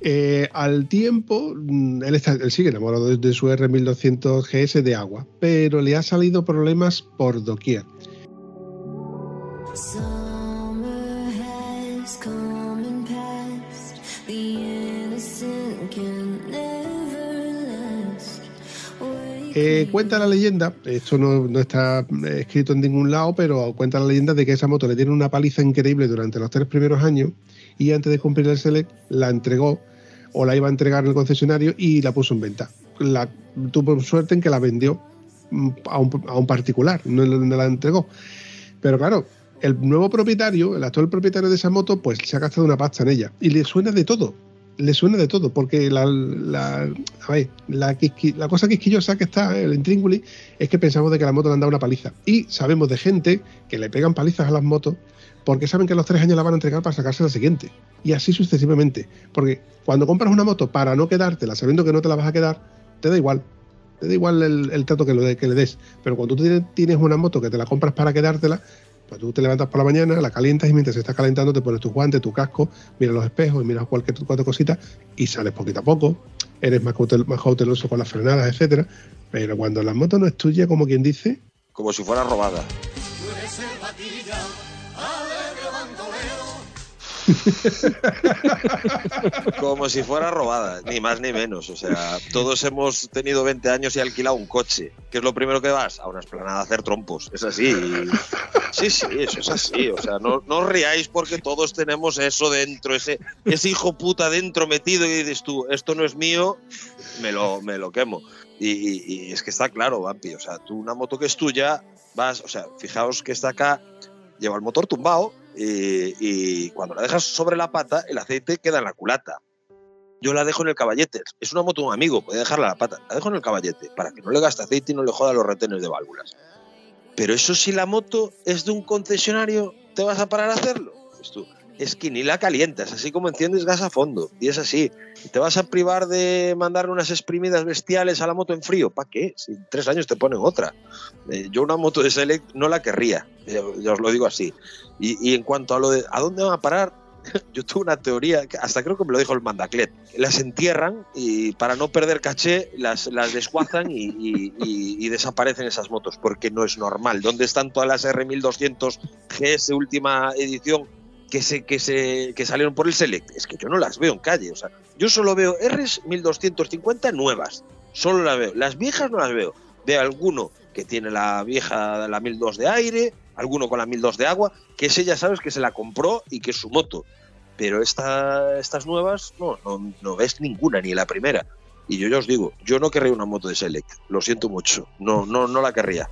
Eh, al tiempo, mm, él, sigue enamorado de, su R1200 GS de agua, pero le ha salido problemas por doquier. Eh, cuenta la leyenda, esto no, está escrito en ningún lado, pero cuenta la leyenda de que esa moto le tiene una paliza increíble durante los tres primeros años y antes de cumplir el Select la entregó o la iba a entregar en el concesionario y la puso en venta. La, tuvo suerte en que la vendió mm, a un, particular, no, no la entregó. Pero claro, el nuevo propietario, el actual propietario de esa moto, pues se ha gastado una pasta en ella y le suena de todo le suena de todo, porque la, la, a ver, la, la, cosa quisquillosa que está el intríngulis es que pensamos de que la moto le han dado una paliza. Y sabemos de gente que le pegan palizas a las motos porque saben que a los tres años la van a entregar para sacarse la siguiente. Y así sucesivamente. Porque cuando compras una moto para no quedártela, sabiendo que no te la vas a quedar, te da igual. Te da igual el, trato que, lo que le des. Pero cuando tú tienes una moto que te la compras para quedártela, pues tú te levantas por la mañana, la calientas y mientras se está calentando te pones tu guante, tu casco, miras los espejos y miras cualquier cuatro cositas y sales poquito a poco. Eres más, cauteloso con las frenadas, etcétera. Pero cuando la moto no es tuya, como quien dice. Como si fuera robada. Como si fuera robada, ni más ni menos. O sea, todos hemos tenido 20 años y alquilado un coche. ¿Qué es lo primero que vas? A una esplanada a hacer trompos. Es así. Sí, sí, eso es así. O sea, no, no os riáis porque todos tenemos eso dentro, ese, ese hijo puta dentro metido y dices tú, esto no es mío, me lo, me lo quemo. Y, y es que está claro, Vampi. O sea, tú una moto que es tuya, vas, o sea, fijaos que está acá, lleva el motor tumbado y, cuando la dejas sobre la pata, el aceite queda en la culata. Yo la dejo en el caballete. Es una moto de un amigo, puede dejarla en la pata. La dejo en el caballete para que no le gaste aceite y no le joda los retenes de válvulas. Pero eso si la moto es de un concesionario, ¿te vas a parar a hacerlo? tú, es que ni la calientas, así como enciendes gas a fondo. Y es así. ¿Te vas a privar de mandarle unas exprimidas bestiales a la moto en frío? ¿Para qué? Si en tres años te ponen otra. Eh, yo una moto de Select no la querría, ya os lo digo así. Y, en cuanto a lo de a dónde van a parar, yo tuve una teoría, hasta creo que me lo dijo el Mandaclet. Las entierran y para no perder caché las, las desguazan y, y, desaparecen esas motos, porque no es normal. ¿Dónde están todas las R1200 GS última edición que se, que se que salieron por el Select, es que yo no las veo en calle. O sea, yo solo veo Rs 1250 nuevas. Solo las veo. Las viejas no las veo. Veo alguno que tiene la vieja, la 1002 de aire, alguno con la 1002 de agua, que ese ya sabes que se la compró y que es su moto. Pero esta, estas nuevas no, no, no ves ninguna, ni la primera. Y yo ya os digo, yo no querría una moto de Select, lo siento mucho, no, no, no la querría.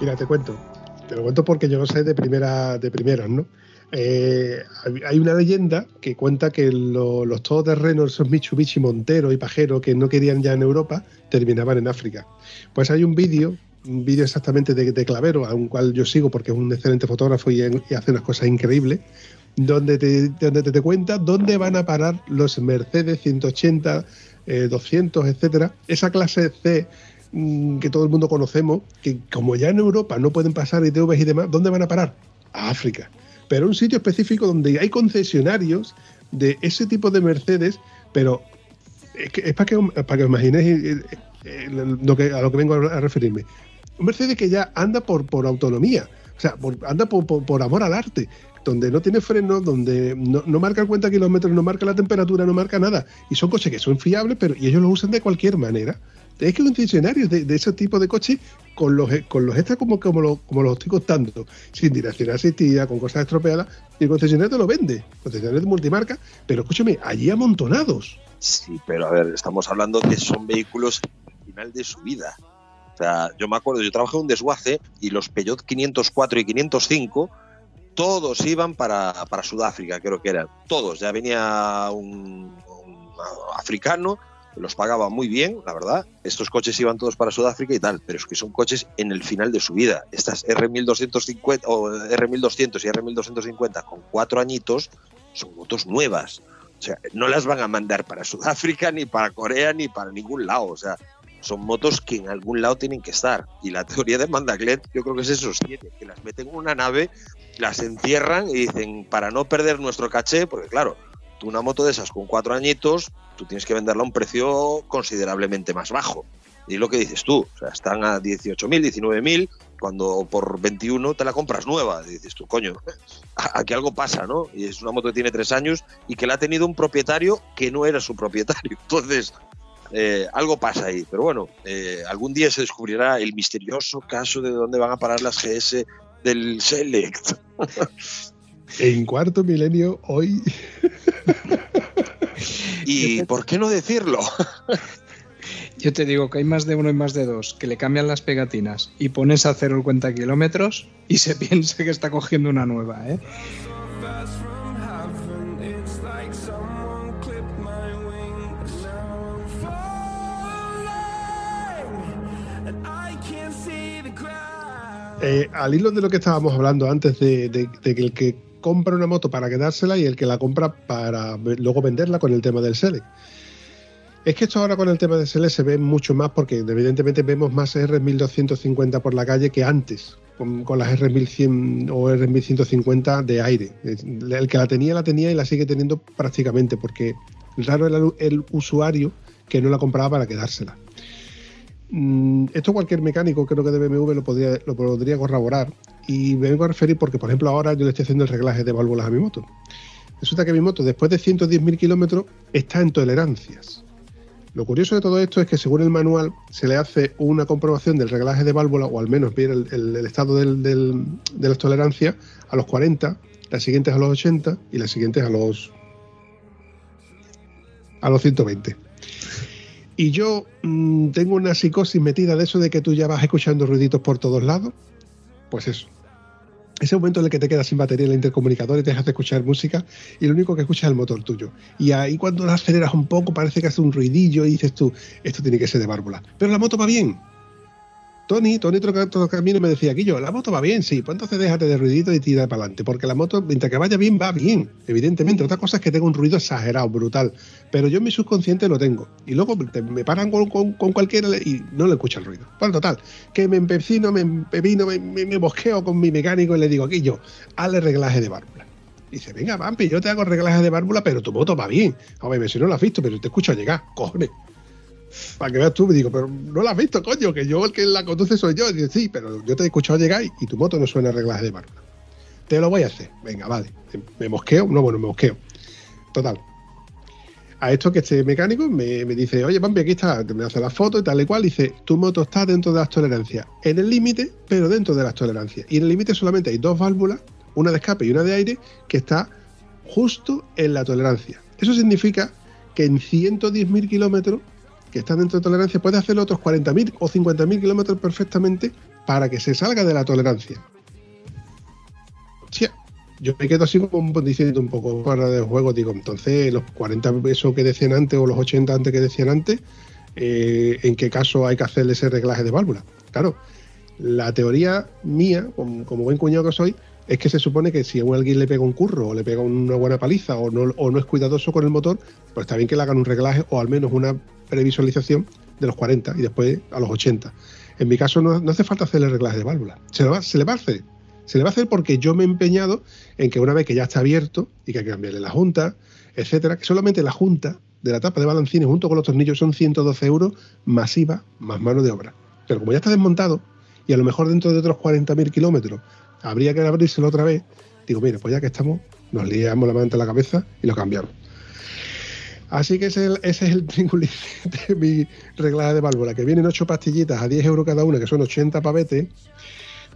Mira, te cuento. Te lo cuento porque yo no sé de primera, de primeras, ¿no? Eh, hay una leyenda que cuenta que los todoterrenos, esos Mitsubishi Montero y Pajero que no querían ya en Europa, terminaban en África. Pues hay un vídeo un vídeo exactamente de, Clavero, a un cual yo sigo porque es un excelente fotógrafo y, hace unas cosas increíbles, donde te, donde te, cuenta dónde van a parar los Mercedes 180, 200, eh, etcétera, esa clase C mm, que todo el mundo conocemos, que como ya en Europa no pueden pasar ITVs y demás, ¿dónde van a parar? A África. Pero un sitio específico donde hay concesionarios de ese tipo de Mercedes, pero es, para, que, para que os imaginéis eh, eh, que, a lo que vengo a referirme. Un Mercedes que ya anda por, por autonomía, o sea, anda por, amor al arte, donde no tiene freno, donde no, marca el cuenta kilómetros, no marca la temperatura, no marca nada. Y son coches que son fiables, pero y ellos lo usan de cualquier manera. Es que diccionario de, de ese tipo de coches con los, con los extras como, como, lo, como los estoy contando, sin dirección asistida, con cosas estropeadas, y el concesionario te lo vende, concesionario de multimarca, pero escúchame, allí amontonados. Sí, pero a ver, estamos hablando que son vehículos al final de su vida. O sea, yo me acuerdo, yo trabajé en un desguace y los Peugeot 504 y 505 todos iban para, para Sudáfrica, creo que eran. Todos. Ya venía un africano los pagaba muy bien, la verdad. Estos coches iban todos para Sudáfrica y tal, pero es que son coches en el final de su vida. Estas R1250 o R1200 y R1250 con cuatro añitos son motos nuevas. O sea, no las van a mandar para Sudáfrica, ni para Corea, ni para ningún lado. O sea, son motos que en algún lado tienen que estar. Y la teoría de Mandaglet, yo creo que es eso, siete, que las meten en una nave, las encierran y dicen, para no perder nuestro caché, porque claro, tú una moto de esas con cuatro añitos, tú tienes que venderla a un precio considerablemente más bajo. Y lo que dices tú, o sea, están a 18.000, 19.000, cuando por 21 te la compras nueva. Dices tú, coño, aquí algo pasa, ¿no? Y es una moto que tiene tres años y que la ha tenido un propietario que no era su propietario. Entonces, eh, algo pasa ahí. Pero bueno, eh, algún día se descubrirá el misterioso caso de dónde van a parar las GS del Select. en cuarto milenio, hoy. ¿Y por qué no decirlo? Yo te digo que hay más de uno y más de dos que le cambian las pegatinas y pones a cero el cuenta kilómetros y se piensa que está cogiendo una nueva, ¿eh? eh al hilo de lo que estábamos hablando antes de, que el que compra una moto para quedársela y el que la compra para luego venderla con el tema del Select. Es que esto ahora con el tema del Select se ve mucho más porque evidentemente vemos más R1250 por la calle que antes, con, las R1100 o R1150 de aire. El que la tenía, la tenía y la sigue teniendo prácticamente porque raro era el usuario que no la compraba para quedársela. Mm, esto cualquier mecánico, creo que de BMW lo podría, lo podría corroborar. Y me vengo a referir porque, por ejemplo, ahora yo le estoy haciendo el reglaje de válvulas a mi moto. Resulta que mi moto, después de 110.000 kilómetros, está en tolerancias. Lo curioso de todo esto es que, según el manual, se le hace una comprobación del reglaje de válvula, o al menos ver el, estado de las tolerancias, a los 40, las siguientes a los 80 y las siguientes a los, a los 120. Y yo mm, tengo una psicosis metida de eso de que tú ya vas escuchando ruiditos por todos lados. Pues eso. Ese momento en el que te quedas sin batería en el intercomunicador y te dejas de escuchar música y lo único que escuchas es el motor tuyo. Y ahí cuando la aceleras un poco parece que hace un ruidillo y dices tú, esto tiene que ser de válvula. Pero la moto va bien. Tony, Tony todo camino me decía, yo, la moto va bien, sí, pues entonces déjate de ruidito y tira para adelante, porque la moto, mientras que vaya bien, va bien, evidentemente. Otra cosa es que tengo un ruido exagerado, brutal, pero yo en mi subconsciente lo tengo. Y luego me paran con, cualquiera y no le escucho el ruido. Bueno, total, que me empecino, me empepino, me, me, bosqueo con mi mecánico y le digo, yo, hazle reglaje de válvula. dice, venga, vampi, yo te hago reglaje de válvula, pero tu moto va bien. A ver, si no lo has visto, pero te escucho llegar, cojones para que veas tú, me digo, pero no la has visto, coño, que yo el que la conduce soy yo. Y sí, pero yo te he escuchado llegar y, tu moto no suena reglaje de válvula. Te lo voy a hacer. Venga, vale. Me mosqueo. No, bueno, me mosqueo. Total. A esto que este mecánico me, dice, oye, Pampi, aquí está, me hace la foto y tal y cual. dice, tu moto está dentro de las tolerancias. En el límite, pero dentro de las tolerancias. Y en el límite solamente hay dos válvulas, una de escape y una de aire, que está justo en la tolerancia. Eso significa que en 110.000 kilómetros que está dentro de tolerancia, puede hacer otros 40.000 o 50.000 kilómetros perfectamente para que se salga de la tolerancia. yo me quedo así como diciendo un poco para de juego, digo, entonces los 40 eso que decían antes o los 80 antes que decían antes, eh, ¿en qué caso hay que hacerle ese reglaje de válvula? Claro, La teoría mía, como, buen cuñado que soy, es que se supone que si a alguien le pega un curro o le pega una buena paliza o no, es cuidadoso con el motor, pues está bien que le hagan un reglaje o al menos una previsualización de los 40 y después a los 80. En mi caso no, hace falta hacer el reglaje de válvula. Se, le va, se le va a hacer. Se le va a hacer porque yo me he empeñado en que una vez que ya está abierto y que hay que cambiarle la junta, etcétera, que solamente la junta de la tapa de balancines junto con los tornillos son 112 euros masiva más mano de obra. Pero como ya está desmontado y a lo mejor dentro de otros 40.000 kilómetros habría que abrírselo otra vez, digo, mira, pues ya que estamos, nos liamos la mano en la cabeza y lo cambiamos. Así que ese es el, ese de mi reglaje de válvula, que vienen ocho pastillitas a 10 euros cada una, que son 80 pavetes,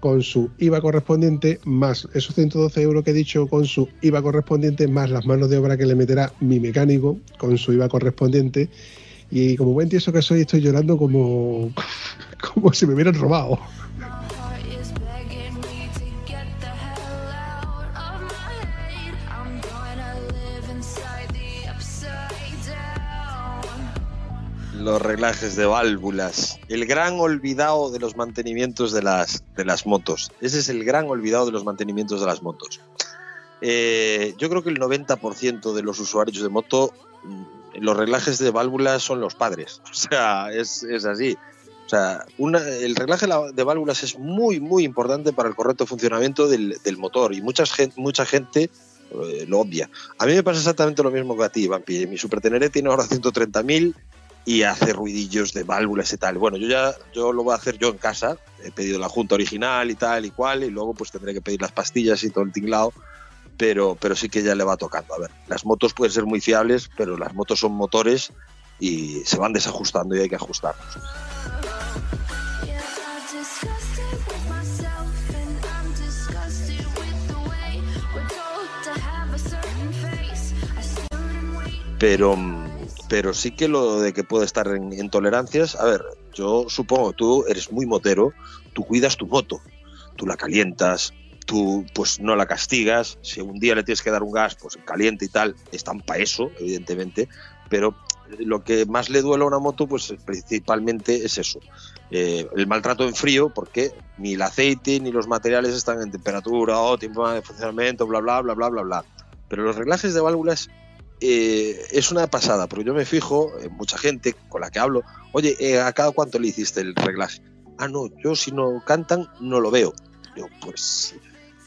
con su IVA correspondiente, más esos 112 euros que he dicho, con su IVA correspondiente, más las manos de obra que le meterá mi mecánico, con su IVA correspondiente. Y como buen tieso que soy, estoy llorando como, como si me hubieran robado. Los reglajes de válvulas. El gran olvidado de los mantenimientos de las, de las motos. Ese es el gran olvidado de los mantenimientos de las motos. Eh, yo creo que el 90% de los usuarios de moto, mm, los reglajes de válvulas son los padres. O sea, es, así. O sea, el reglaje de válvulas es muy, muy importante para el correcto funcionamiento del, motor y mucha gente, mucha gente eh, lo obvia. A mí me pasa exactamente lo mismo que a ti, Vampi. Mi Super Teneré tiene ahora 130.000 y hace ruidillos de válvulas y tal. Bueno, yo ya yo lo voy a hacer yo en casa. He pedido la junta original y tal y cual, y luego pues tendré que pedir las pastillas y todo el tinglado. Pero, pero sí que ya le va tocando. A ver, las motos pueden ser muy fiables, pero las motos son motores y se van desajustando y hay que ajustarlos. Pero pero sí que lo de que puede estar en, tolerancias, a ver, yo supongo tú eres muy motero, tú cuidas tu moto, tú la calientas, tú pues no la castigas, si un día le tienes que dar un gas, pues caliente y tal, están para eso, evidentemente, pero lo que más le duele a una moto, pues principalmente es eso, eh, el maltrato en frío, porque ni el aceite ni los materiales están en temperatura, o tiempo de funcionamiento, bla, bla, bla, bla, bla, bla. Pero los reglajes de válvulas eh, es una pasada, porque yo me fijo en mucha gente con la que hablo, oye, eh, ¿a cada cuánto le hiciste el reglaje? Ah, no, yo si no cantan no lo veo. Yo, pues,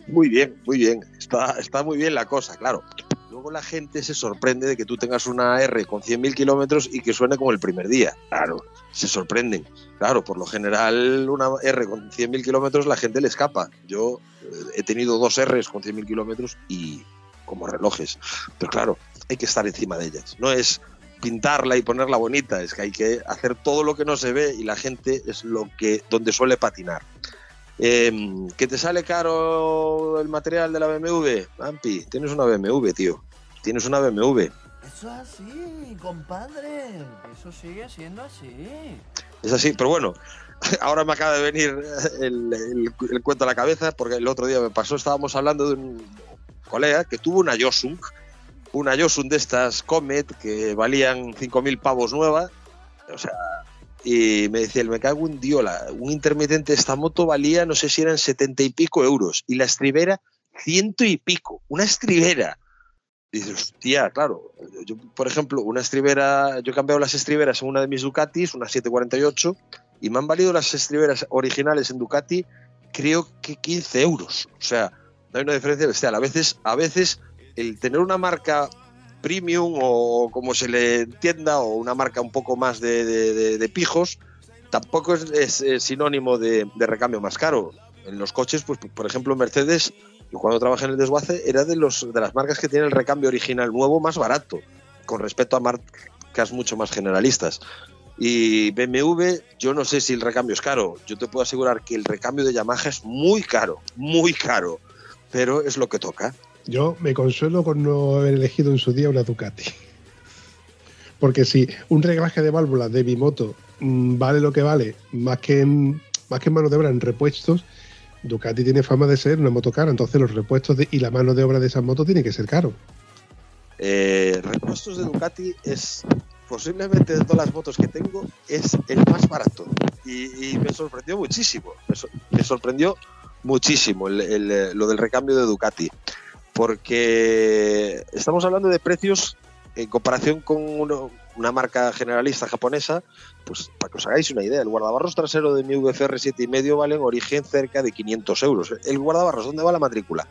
muy bien, muy bien, está, está muy bien la cosa, claro. Luego la gente se sorprende de que tú tengas una R con 100.000 kilómetros y que suene como el primer día. Claro, se sorprenden. Claro, por lo general una R con 100.000 kilómetros la gente le escapa. Yo eh, he tenido dos Rs con 100.000 kilómetros y como relojes. Pero claro, hay que estar encima de ellas. No es pintarla y ponerla bonita, es que hay que hacer todo lo que no se ve y la gente es lo que donde suele patinar. Em, ¿Que te sale caro el material de la BMW? Ampi, tienes una BMW, tío. Tienes una BMW. Eso es así, compadre. Eso sigue siendo así. Es así, pero bueno, ahora me acaba de venir el, el cuento a la cabeza porque el otro día me pasó, estábamos hablando de un colega que tuvo una Yosung una Yosun de estas Comet que valían 5.000 pavos nuevas. O sea, y me decía, me cago en diola, un intermitente de esta moto valía, no sé si eran 70 y pico euros, y la estribera, ciento y pico, una estribera. Dices, hostia, claro, yo, por ejemplo, una estribera, yo he cambiado las estriberas en una de mis Ducatis, una 748, y me han valido las estriberas originales en Ducati, creo que 15 euros. O sea, no hay una diferencia bestial. A veces, a veces el tener una marca premium o como se le entienda, o una marca un poco más de, pijos, tampoco es, sinónimo de, recambio más caro. En los coches, pues por ejemplo, Mercedes, yo cuando trabajé en el desguace, era de, los, de las marcas que tienen el recambio original nuevo más barato, con respecto a marcas mucho más generalistas. Y BMW, yo no sé si el recambio es caro. Yo te puedo asegurar que el recambio de Yamaha es muy caro, muy caro, pero es lo que toca. Yo me consuelo con no haber elegido en su día una Ducati. Porque si un reglaje de válvulas de Bimoto mm, vale lo que vale, más que en, más que mano de obra en repuestos, Ducati tiene fama de ser una moto cara. Entonces los repuestos y la mano de obra de esas motos tienen que ser caros. Eh, repuestos de Ducati es posiblemente de todas las motos que tengo es el más barato. Y, me sorprendió muchísimo. Me, sorprendió muchísimo lo del recambio de Ducati. Porque estamos hablando de precios en comparación con una marca generalista japonesa, pues para que os hagáis una idea, el guardabarros trasero de mi VFR 7,5 vale en origen cerca de 500 euros. El guardabarros, ¿dónde va la matrícula?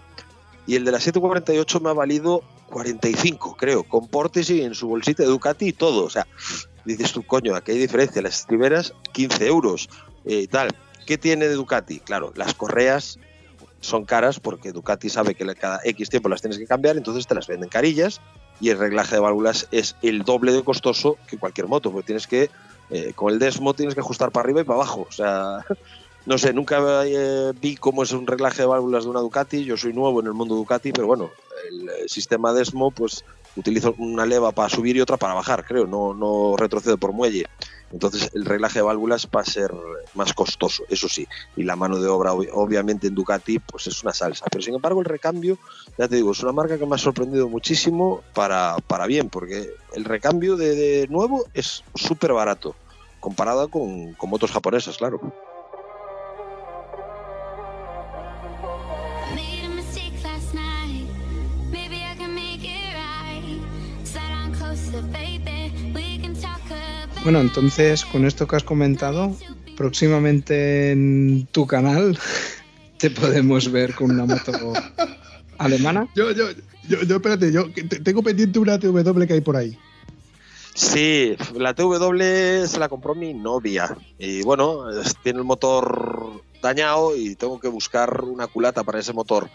Y el de la 748 me ha valido 45, creo, con portes y en su bolsita de Ducati y todo. O sea, dices tú, coño, aquí hay diferencia. Las estriberas, 15 euros eh, y tal. ¿Qué tiene de Ducati? Claro, las correas son caras porque Ducati sabe que cada X tiempo las tienes que cambiar, entonces te las venden carillas y el reglaje de válvulas es el doble de costoso que cualquier moto, porque tienes que, eh, con el Desmo tienes que ajustar para arriba y para abajo. O sea, no sé, nunca eh, vi cómo es un reglaje de válvulas de una Ducati, yo soy nuevo en el mundo Ducati, pero bueno, el, eh, sistema Desmo pues utilizo una leva para subir y otra para bajar, creo, no, no retrocede por muelle. Entonces el reglaje de válvulas va a ser más costoso, eso sí. Y la mano de obra, obviamente en Ducati, pues es una salsa. Pero sin embargo el recambio, ya te digo, es una marca que me ha sorprendido muchísimo para, para bien, porque el recambio de, nuevo es súper barato, comparado con, con motos japonesas, claro. Bueno, entonces con esto que has comentado, próximamente en tu canal te podemos ver con una moto alemana. Yo, yo, yo, yo espérate, yo tengo pendiente una TW que hay por ahí. Sí, la TW se la compró mi novia y bueno, tiene el motor dañado y tengo que buscar una culata para ese motor.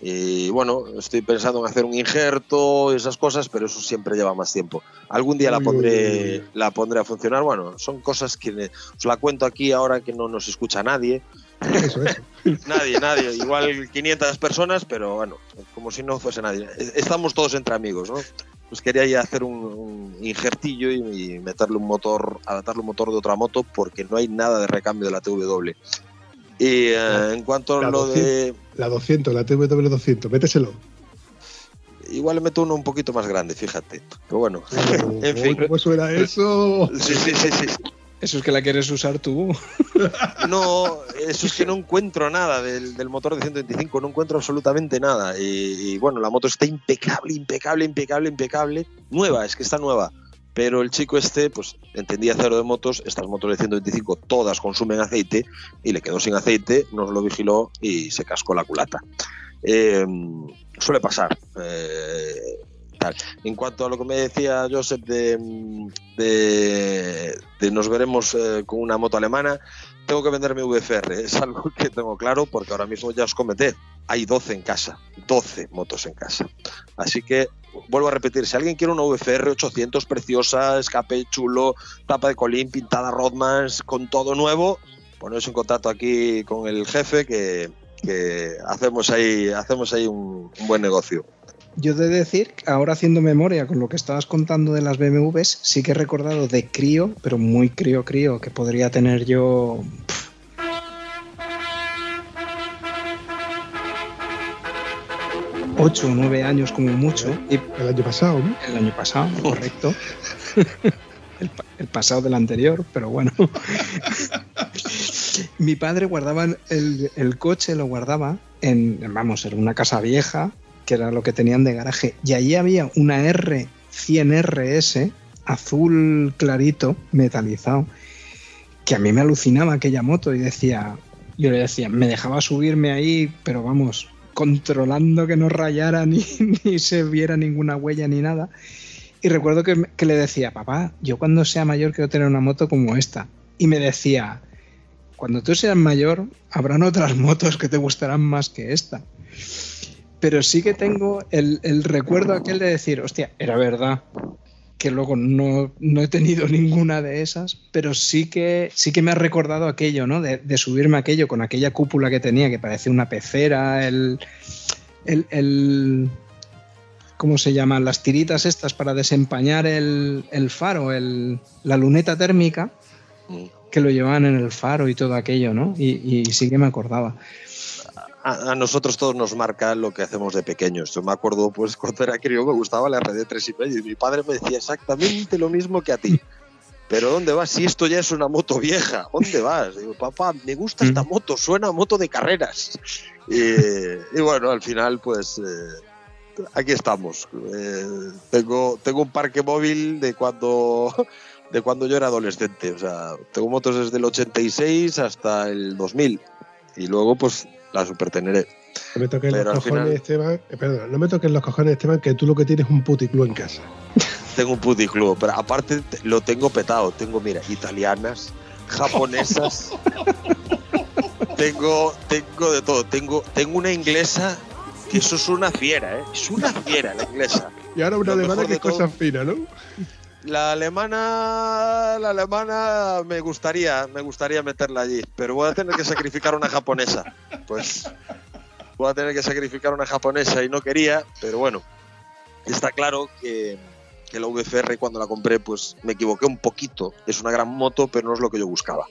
Y bueno, estoy pensando en hacer un injerto, esas cosas, pero eso siempre lleva más tiempo. Algún día la pondré, la pondré a funcionar. Bueno, son cosas que os la cuento aquí ahora que no nos escucha nadie. Eso, eso. nadie, nadie. Igual 500 personas, pero bueno, como si no fuese nadie. Estamos todos entre amigos, ¿no? Pues quería ya hacer un, injertillo y, meterle un motor, adaptarle un motor de otra moto porque no hay nada de recambio de la TW. Y eh, en cuanto a lo de. La 200, la TW200, méteselo. Igual le meto uno un poquito más grande, fíjate. Pero bueno, en fin. ¿Cómo suena eso? Sí, sí, sí, sí. Eso es que la quieres usar tú. No, eso es que no encuentro nada del, motor de 125, no encuentro absolutamente nada. y, bueno, la moto está impecable, impecable, impecable, impecable. Nueva, es que está nueva pero el chico este, pues entendía cero de motos, estas motos de 125 todas consumen aceite y le quedó sin aceite, nos lo vigiló y se cascó la culata. Eh, suele pasar. Eh, en cuanto a lo que me decía Joseph de, de, nos veremos eh, con una moto alemana, tengo que vender mi VFR, es algo que tengo claro porque ahora mismo ya os comenté, hay 12 en casa, 12 motos en casa. Así que vuelvo a repetir, si alguien quiere una VFR 800 preciosa, escape chulo, tapa de colín, pintada Rodmans, con todo nuevo, poneros en contacto aquí con el jefe que, hacemos ahí, hacemos ahí un, buen negocio. Yo de decir, ahora haciendo memoria con lo que estabas contando de las BMWs, sí que he recordado de crío, pero muy crío crío, que podría tener yo 8 o 9 años como mucho. Y el año pasado, ¿no? El año pasado, correcto. el, pasado del anterior, pero bueno. Mi padre guardaba el, el, coche, lo guardaba en, vamos, en una casa vieja, que era lo que tenían de garaje, y allí había una R100RS azul clarito, metalizado, que a mí me alucinaba aquella moto y decía, yo le decía, me dejaba subirme ahí, pero vamos, controlando que no rayara ni, ni se viera ninguna huella ni nada. Y recuerdo que, le decía, papá, yo cuando sea mayor quiero tener una moto como esta. Y me decía, cuando tú seas mayor, habrán otras motos que te gustarán más que esta. Pero sí que tengo el, el recuerdo aquel de decir, hostia, era verdad que luego no, he tenido ninguna de esas, pero sí que, sí que me ha recordado aquello, ¿no? De, subirme aquello con aquella cúpula que tenía, que parecía una pecera, el, el, ¿cómo se llaman? Las tiritas estas para desempañar el, faro, la luneta térmica, que lo llevaban en el faro y todo aquello, ¿no? Y, sí que me acordaba. A, a nosotros todos nos marca lo que hacemos de pequeños. Yo me acuerdo, pues cuando era crío me gustaba la RD3 y medio y mi padre me decía exactamente lo mismo que a ti. Pero ¿dónde vas? Si esto ya es una moto vieja, ¿dónde vas? Digo, papá, me gusta esta moto, suena a moto de carreras. Y, y bueno, al final, pues eh, aquí estamos. Eh, tengo, tengo un parque móvil de cuando, de cuando yo era adolescente. O sea, tengo motos desde el 86 hasta el 2000. Y luego, pues, la superteneré. No me toques Pero los cojones, final- Esteban. eh, perdona, no me toques los cojones, Esteban, que tú lo que tienes es un puticlub en casa. Tengo un puticlub, pero aparte te- lo tengo petado. Tengo, mira, italianas, japonesas. tengo, tengo de todo. Tengo, tengo una inglesa que eso es una fiera, ¿eh? Es una fiera la inglesa. Y ahora una alemana que es cosa todo- fina, ¿no? La alemana, la alemana me gustaría, me gustaría meterla allí, pero voy a tener que sacrificar una japonesa. Pues voy a tener que sacrificar una japonesa y no quería, pero bueno, está claro que, que la VFR cuando la compré, pues me equivoqué un poquito. Es una gran moto, pero no es lo que yo buscaba.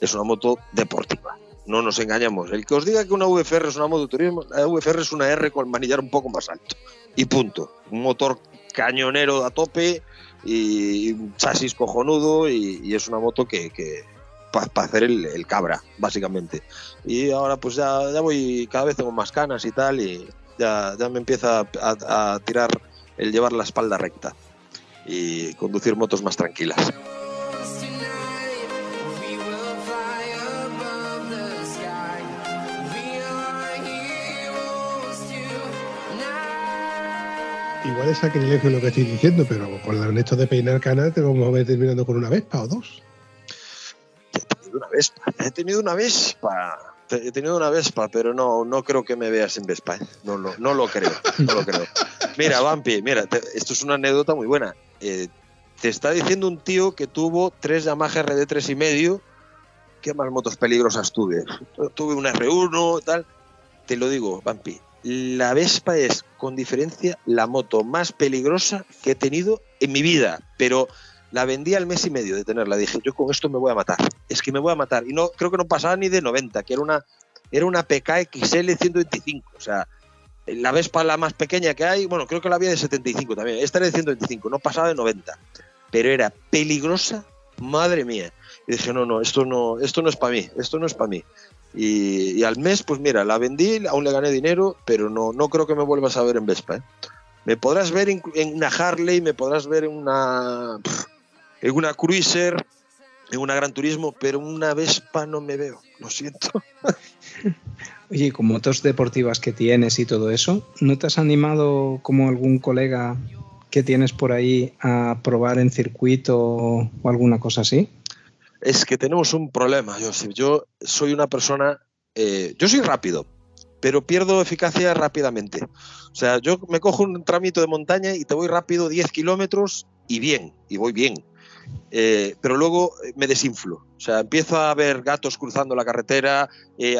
Es una moto deportiva. No nos engañamos. El que os diga que una VFR es una moto de turismo, la VFR es una R con el manillar un poco más alto. Y punto. Un motor cañonero a tope y un chasis cojonudo y, es una moto que, para hacer el, cabra, básicamente. Y ahora pues ya, voy, cada vez tengo más canas y tal y ya, ya me empieza a- a tirar el llevar la espalda recta y conducir motos más tranquilas. Igual es sacrilegio lo que estoy diciendo, pero con esto de peinar canas te vamos a ver terminando con una Vespa o dos. He tenido una Vespa, he tenido una Vespa. He tenido una Vespa, pero no, no creo que me veas en Vespa. ¿eh? No, lo- no lo creo, no lo creo. Mira, Vampi, mira, te- esto es una anécdota muy buena. Eh, te está diciendo un tío que tuvo tres Yamaha RD3 y medio. ¿Qué más motos peligrosas tuve? Tuve una R1 tal. Te lo digo, Vampi. La Vespa es, con diferencia, la moto más peligrosa que he tenido en mi vida. Pero la vendí al mes y medio de tenerla. Dije, yo con esto me voy a matar. Es que me voy a matar. Y no creo que no pasaba ni de 90, que era una, era una PK XL 125. O sea, la Vespa la más pequeña que hay, bueno, creo que la había de 75 también. Esta era de 125, no pasaba de 90. Pero era peligrosa, madre mía. Y dije, no, no, esto no, esto no es para mí, esto no es para mí. Y, al mes, pues mira, la vendí, aún le gané dinero, pero no, no creo que me vuelvas a ver en Vespa. ¿eh? Me podrás ver en, en una Harley, me podrás ver en una, en una Cruiser, en una Gran Turismo, pero una Vespa no me veo, lo siento. Oye, con motos deportivas que tienes y todo eso, ¿no te has animado como algún colega que tienes por ahí a probar en circuito o alguna cosa así? Es que tenemos un problema, Joseph. Yo soy una persona, eh, yo soy rápido, pero pierdo eficacia rápidamente. O sea, yo me cojo un tramito de montaña y te voy rápido 10 kilómetros y bien, y voy bien. Eh, pero luego eh, me desinflo. O sea, empiezo a ver gatos cruzando la carretera,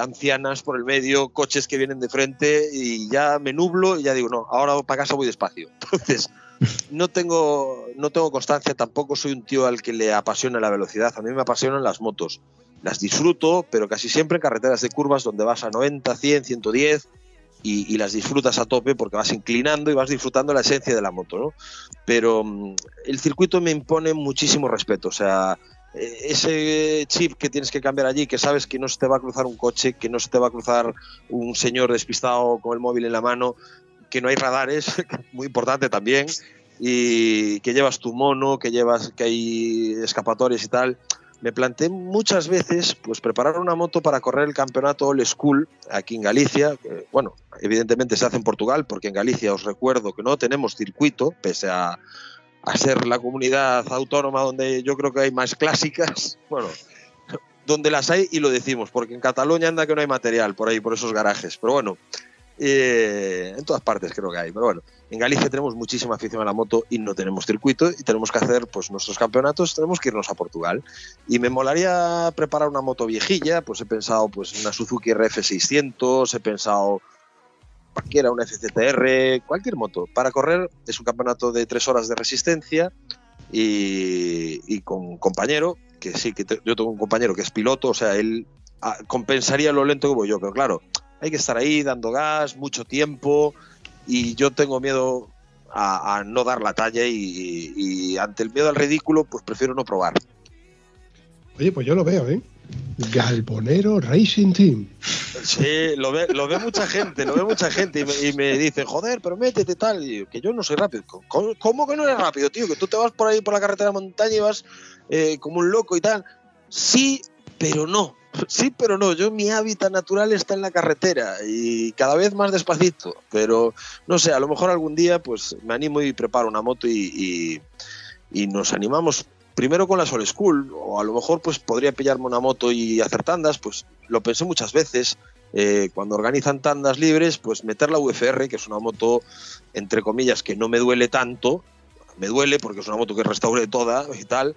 ancianas por el medio, coches que vienen de frente y ya me nublo y ya digo, no, ahora para casa voy despacio. Entonces, no tengo, no tengo constancia, tampoco soy un tío al que le apasiona la velocidad. A mí me apasionan las motos. Las disfruto, pero casi siempre en carreteras de curvas donde vas a 90, 100, 110 y, y las disfrutas a tope porque vas inclinando y vas disfrutando la esencia de la moto. Pero mm, el circuito me impone muchísimo respeto. O sea, eh, ese chip que tienes que cambiar allí, que sabes que no se te va a cruzar un coche, que no se te va a cruzar un señor despistado con el móvil en la mano, que no hay radares, muy importante también, y que llevas tu mono, que llevas que hay escapatorias y tal. Me planteé muchas veces pues preparar una moto para correr el campeonato All School aquí en Galicia, que, bueno, evidentemente se hace en Portugal porque en Galicia os recuerdo que no tenemos circuito, pese a, a ser la comunidad autónoma donde yo creo que hay más clásicas, bueno, donde las hay y lo decimos, porque en Cataluña anda que no hay material por ahí, por esos garajes, pero bueno, eh, en todas partes creo que hay, pero bueno, en Galicia tenemos muchísima afición a la moto y no tenemos circuito y tenemos que hacer pues nuestros campeonatos, tenemos que irnos a Portugal y me molaría preparar una moto viejilla, pues he pensado pues una Suzuki RF600, he pensado cualquiera, una FCTR, cualquier moto. Para correr es un campeonato de tres horas de resistencia y, y con un compañero, que sí, que te- yo tengo un compañero que es piloto, o sea, él ah, compensaría lo lento que voy yo, pero claro, hay que estar ahí dando gas, mucho tiempo, y yo tengo miedo a, a no dar la talla y, y ante el miedo al ridículo, pues prefiero no probar. Oye, pues yo lo veo, ¿eh? Galponero Racing Team. Sí, lo ve, lo ve mucha gente, lo ve mucha gente y me, y me dice, joder, pero métete tal, y yo, que yo no soy rápido. ¿Cómo, cómo que no eres rápido, tío? Que tú te vas por ahí por la carretera de montaña y vas eh, como un loco y tal. Sí, pero no. Sí, pero no. Yo mi hábitat natural está en la carretera y cada vez más despacito. Pero no sé, a lo mejor algún día pues me animo y preparo una moto y, y- nos animamos primero con la Sol School o a lo mejor pues podría pillarme una moto y hacer tandas. Pues lo pensé muchas veces. Eh, cuando organizan tandas libres, pues meter la UFR, que es una moto entre comillas que no me duele tanto. Me duele porque es una moto que restaure toda y tal,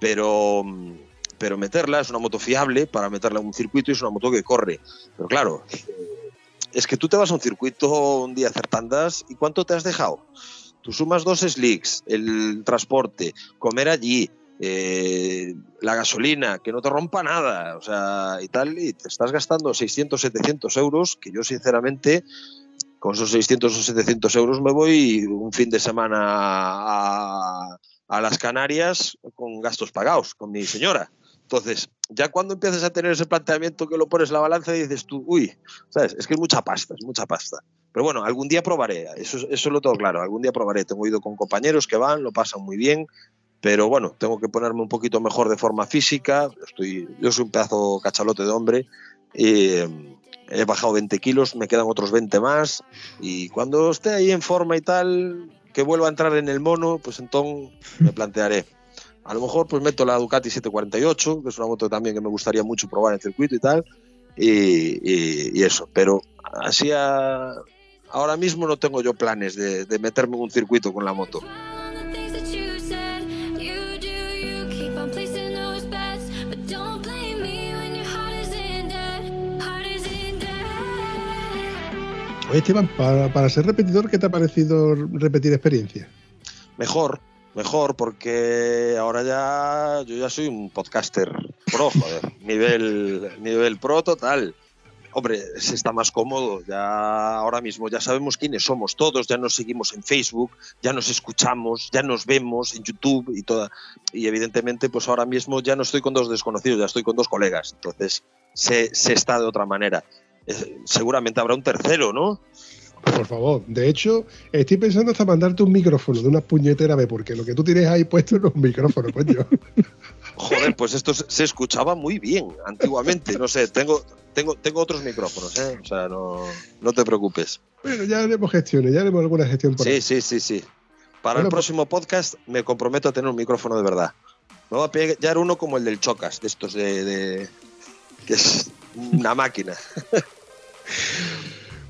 pero mm, pero meterla es una moto fiable para meterla en un circuito y es una moto que corre. Pero claro, es que tú te vas a un circuito un día a hacer tandas y ¿cuánto te has dejado? Tú sumas dos slicks, el transporte, comer allí, eh, la gasolina, que no te rompa nada, o sea, y tal, y te estás gastando 600, 700 euros, que yo sinceramente con esos 600 o 700 euros me voy un fin de semana a las Canarias con gastos pagados, con mi señora. Entonces, ya cuando empiezas a tener ese planteamiento que lo pones en la balanza y dices tú, uy, ¿sabes? Es que es mucha pasta, es mucha pasta. Pero bueno, algún día probaré, eso, eso lo tengo claro, algún día probaré. Tengo ido con compañeros que van, lo pasan muy bien, pero bueno, tengo que ponerme un poquito mejor de forma física. Estoy, yo soy un pedazo cachalote de hombre eh, he bajado 20 kilos, me quedan otros 20 más y cuando esté ahí en forma y tal, que vuelva a entrar en el mono, pues entonces me plantearé. A lo mejor pues meto la Ducati 748, que es una moto también que me gustaría mucho probar en circuito y tal, y, y- y eso. Pero así a- ahora mismo no tengo yo planes de, de meterme en un circuito con la moto. Oye, Esteban, para, para ser repetidor, ¿qué te ha parecido repetir experiencia? Mejor, mejor, porque ahora ya yo ya soy un podcaster pro, joder, nivel, nivel pro total. Hombre, se está más cómodo, ya ahora mismo ya sabemos quiénes somos todos, ya nos seguimos en Facebook, ya nos escuchamos, ya nos vemos en YouTube y toda. Y evidentemente, pues ahora mismo ya no estoy con dos desconocidos, ya estoy con dos colegas. Entonces, se, se está de otra manera. Eh, seguramente habrá un tercero, ¿no? Por favor. De hecho, estoy pensando hasta mandarte un micrófono de una puñetera vez, porque lo que tú tienes ahí puesto no es un micrófono, coño. Joder, pues esto se escuchaba muy bien antiguamente. No sé, tengo, tengo, tengo otros micrófonos, ¿eh? O sea, no, no te preocupes. Bueno, ya haremos gestiones, ya haremos alguna gestión por Sí, ahí. sí, sí, sí. Para Bueno, el próximo podcast me comprometo a tener un micrófono de verdad. Me voy a pillar uno como el del Chocas, de estos de, de- que es una máquina.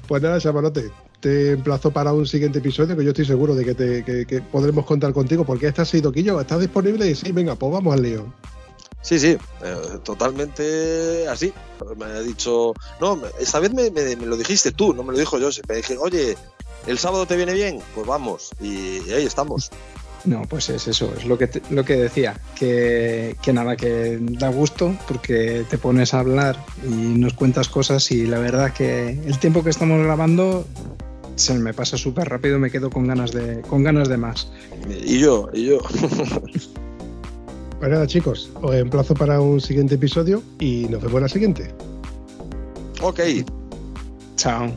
Pues nada, chavalote, te emplazo para un siguiente episodio que yo estoy seguro de que, te, que, que podremos contar contigo, porque esta ha sido Quillo, ¿estás disponible? Y sí, venga, pues vamos al lío. Sí, sí, eh, totalmente así. Me ha dicho, no, esta vez me, me- me lo dijiste tú, no me lo dijo yo. Me dije, oye, ¿el sábado te viene bien? Pues vamos, y, y ahí estamos. No, pues es eso, es lo que, te- lo que decía, que, que nada, que da gusto porque te pones a hablar y nos cuentas cosas y la verdad que el tiempo que estamos grabando se me pasa súper rápido, me quedo con ganas de, con ganas de más. Y yo, y yo. Pues nada, chicos, os emplazo para un siguiente episodio y nos vemos en la siguiente. ok, Chao.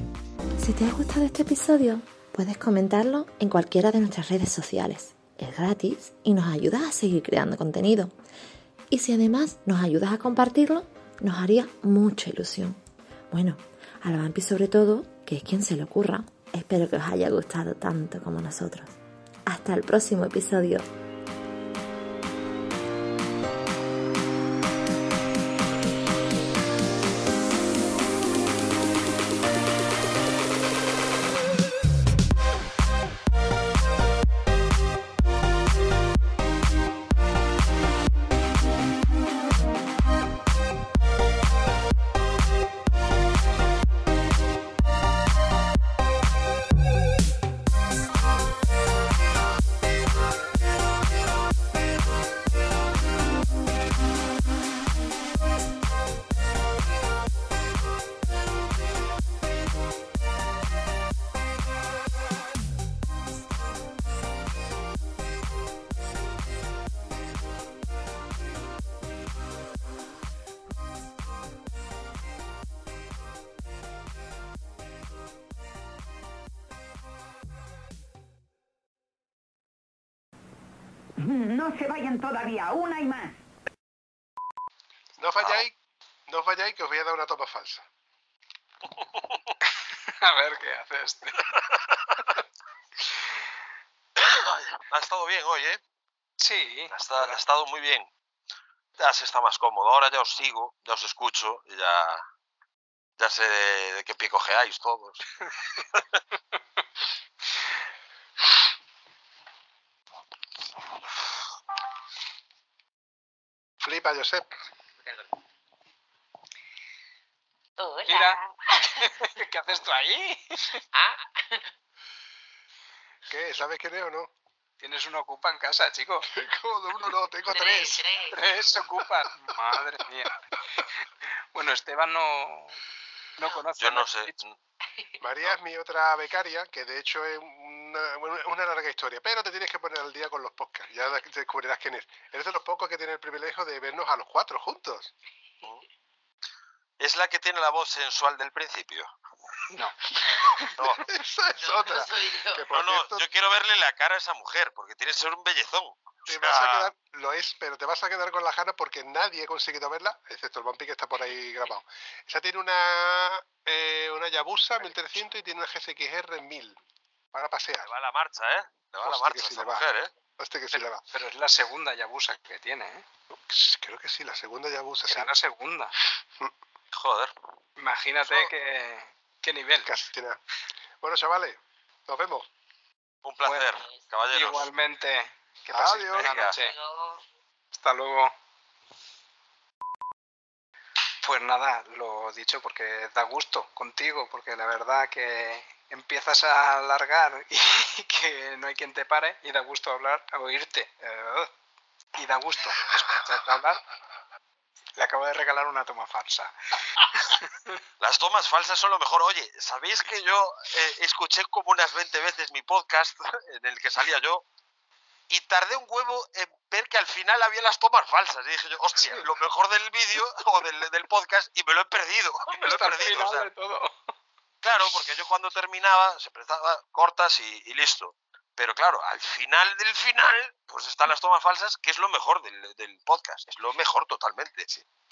Si te ha gustado este episodio, puedes comentarlo en cualquiera de nuestras redes sociales. Es gratis y nos ayudas a seguir creando contenido. Y si además nos ayudas a compartirlo, nos haría mucha ilusión. Bueno, a la Vampi sobre todo, que es quien se le ocurra. Espero que os haya gustado tanto como nosotros. Hasta el próximo episodio. Todavía, una y más. No falláis, no falláis que os voy a dar una toma falsa. A ver qué hace este. Ha estado bien hoy, ¿eh? Sí. Ha estado, ha estado muy bien. Ya se está más cómodo. Ahora ya os sigo, ya os escucho y ya, ya sé de qué pie cojeáis todos. Flipa, Josep. Mira. ¿Qué haces tú ahí? ¿Qué? ¿Sabes quién es o no? Tienes una ocupa en casa, chico. ¿Cómo de uno no? Tengo tres. Tres ocupas. Madre mía. Bueno, Esteban no, no conoce. Yo a no sé. María es mi otra becaria, que de hecho es una, bueno, una larga historia, pero te tienes que poner al día con los podcasts, ya descubrirás quién es. Eres de los pocos que tiene el privilegio de vernos a los cuatro juntos. Es la que tiene la voz sensual del principio. No. No, Esa es otra. Que no, no, cierto, yo quiero verle la cara a esa mujer, porque tiene que ser un bellezón. O te sea, vas a quedar, lo es, pero te vas a quedar con la gana porque nadie ha conseguido verla, excepto el vampi que está por ahí grabado. Esa tiene una, eh, una Yabusa 1300 y tiene una GSXR 1000 para pasear. Le va la marcha, ¿eh? Le va la Hostia, marcha que a sí esta le va. mujer, ¿eh? Hostia, que sí le va. Pero es la segunda Yabusa que tiene, ¿eh? Creo que sí, la segunda Yabusa, sí. Será la segunda. Joder. Imagínate Eso- qué, qué nivel. Casi tiene. Bueno, chavales, nos vemos. Un placer, Bueno, caballeros. Igualmente. Que paséis Adiós. buena noche. Hasta luego. Pues nada, lo dicho porque da gusto contigo, porque la verdad que empiezas a alargar y que no hay quien te pare y da gusto hablar, oírte. eh, y da gusto escucharte hablar. Le acabo de regalar una toma falsa. Las tomas falsas son lo mejor. Oye, ¿sabéis que yo eh, escuché como unas 20 veces mi podcast en el que salía yo? Y tardé un huevo en ver que al final había las tomas falsas. Y dije yo, hostia, lo mejor del vídeo o del, del podcast y me lo he perdido. Me lo he perdido. o final sea, de todo. Claro, porque yo cuando terminaba se prestaba cortas y, y listo. Pero claro, al final del final, pues están las tomas falsas, que es lo mejor del, del podcast. Es lo mejor totalmente.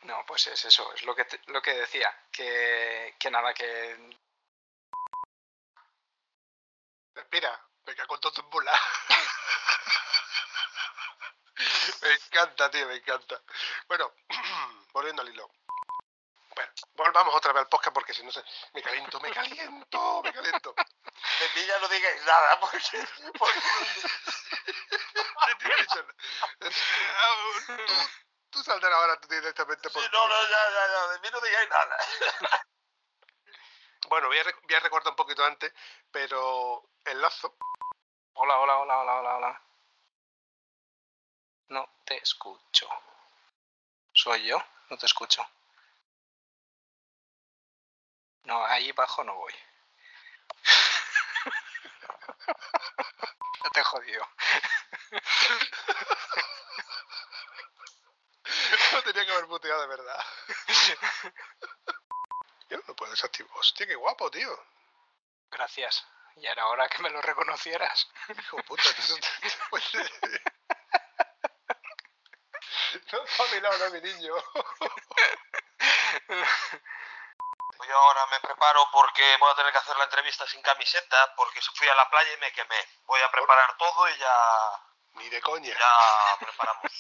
No, pues es eso, es lo que, te- lo que decía, que, que nada, que Respira, me cago en todo en bola. me encanta, tío, me encanta. Bueno, volviendo al hilo. Volvamos otra vez al podcast porque si no se... Me caliento, me caliento, me caliento. De mí ya no digáis nada, porque... Tú, tú saldrás ahora tú directamente por... Sí, no, no, ya, ya, ya, de mí no digáis nada. Bueno, voy a, voy a recordar un poquito antes, pero el lazo... Hola, hola, hola, hola, hola, hola. No te escucho. ¿Soy yo? No te escucho. No, ahí abajo no voy. Ya te jodido. Lo tenía que haber muteado de verdad. Yo no puedo desactivar. Hostia, qué guapo, tío. Gracias. Ya era hora que me lo reconocieras. Hijo puta, No está a mi lado, no, mi niño. Yo ahora me preparo porque voy a tener que hacer la entrevista sin camiseta, porque fui a la playa y me quemé. Voy a preparar todo y ya, Ni de coña. ya preparamos.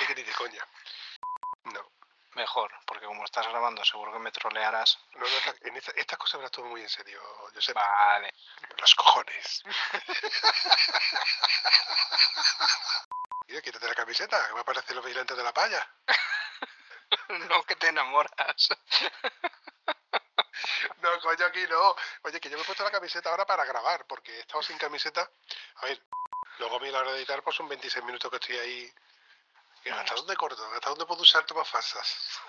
Ni que ni de coña. No. Mejor, porque como estás grabando seguro que me trolearás. no, no en esta- estas cosas me las tomo muy en serio, yo sé. Vale. Los cojones. Tío, quítate la camiseta, que me aparecen los vigilantes de la playa. No que te enamoras. No, coño, aquí no. Oye, que yo me he puesto la camiseta ahora para grabar, porque he estado sin camiseta. A ver, luego a mí a la hora de editar, pues son 26 minutos que estoy ahí. ¿Y ¿Hasta dónde corto? ¿Hasta dónde puedo usar tomas falsas?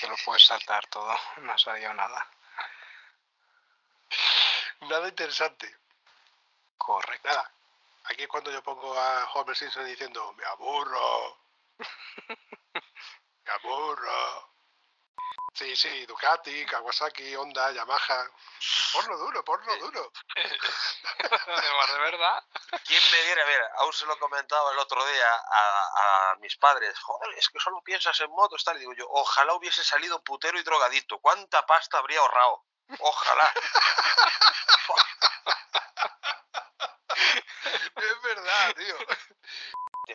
Te lo puedes saltar todo. No ha salido nada. Nada interesante. Correcto. Nada. Aquí es cuando yo pongo a Homer Simpson diciendo, me aburro. aburro. Sí, sí, Ducati, Kawasaki, Honda, Yamaha. Porno duro, porno duro. Además, de verdad. ¿Quién me diera? A ver, aún se lo he comentado el otro día a, a mis padres. Joder, es que solo piensas en motos, tal. Y digo yo, ojalá hubiese salido putero y drogadito. ¿Cuánta pasta habría ahorrado? Ojalá. Es verdad, tío.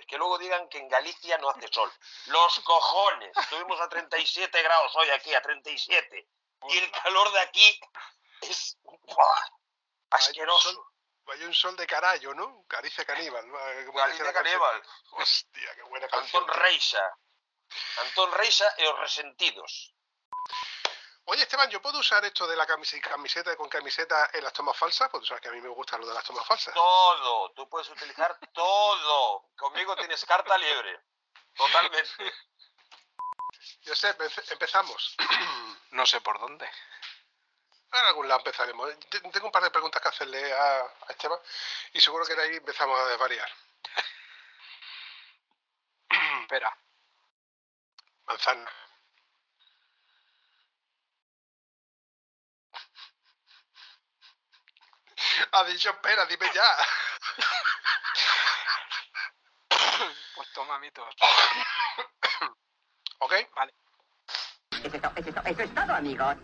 Que luego digan que en Galicia no hace sol. Los cojones. Estuvimos a 37 grados hoy aquí, a 37. Y el calor de aquí es ¡buah! asqueroso. Vaya un sol de carallo, ¿no? Caricia caníbal. canción. Caníbal. Hostia, qué buena canción. Antón tío. Reixa. Antón Reixa e os resentidos. Oye, Esteban, ¿yo puedo usar esto de la camis- camiseta con camiseta en las tomas falsas? Porque tú sabes que a mí me gusta lo de las tomas falsas. Todo. Tú puedes utilizar todo. Conmigo tienes carta libre. Totalmente. Josep, empe- empezamos. No sé por dónde. En algún lado empezaremos. Te- Tengo un par de preguntas que hacerle a, a Esteban y seguro que de ahí empezamos a desvariar. Espera. Manzana. Ha dicho, espera, dime ya. Pues toma mitos. ¿Ok? Eso es, to- eso es to- eso es todo, amigos.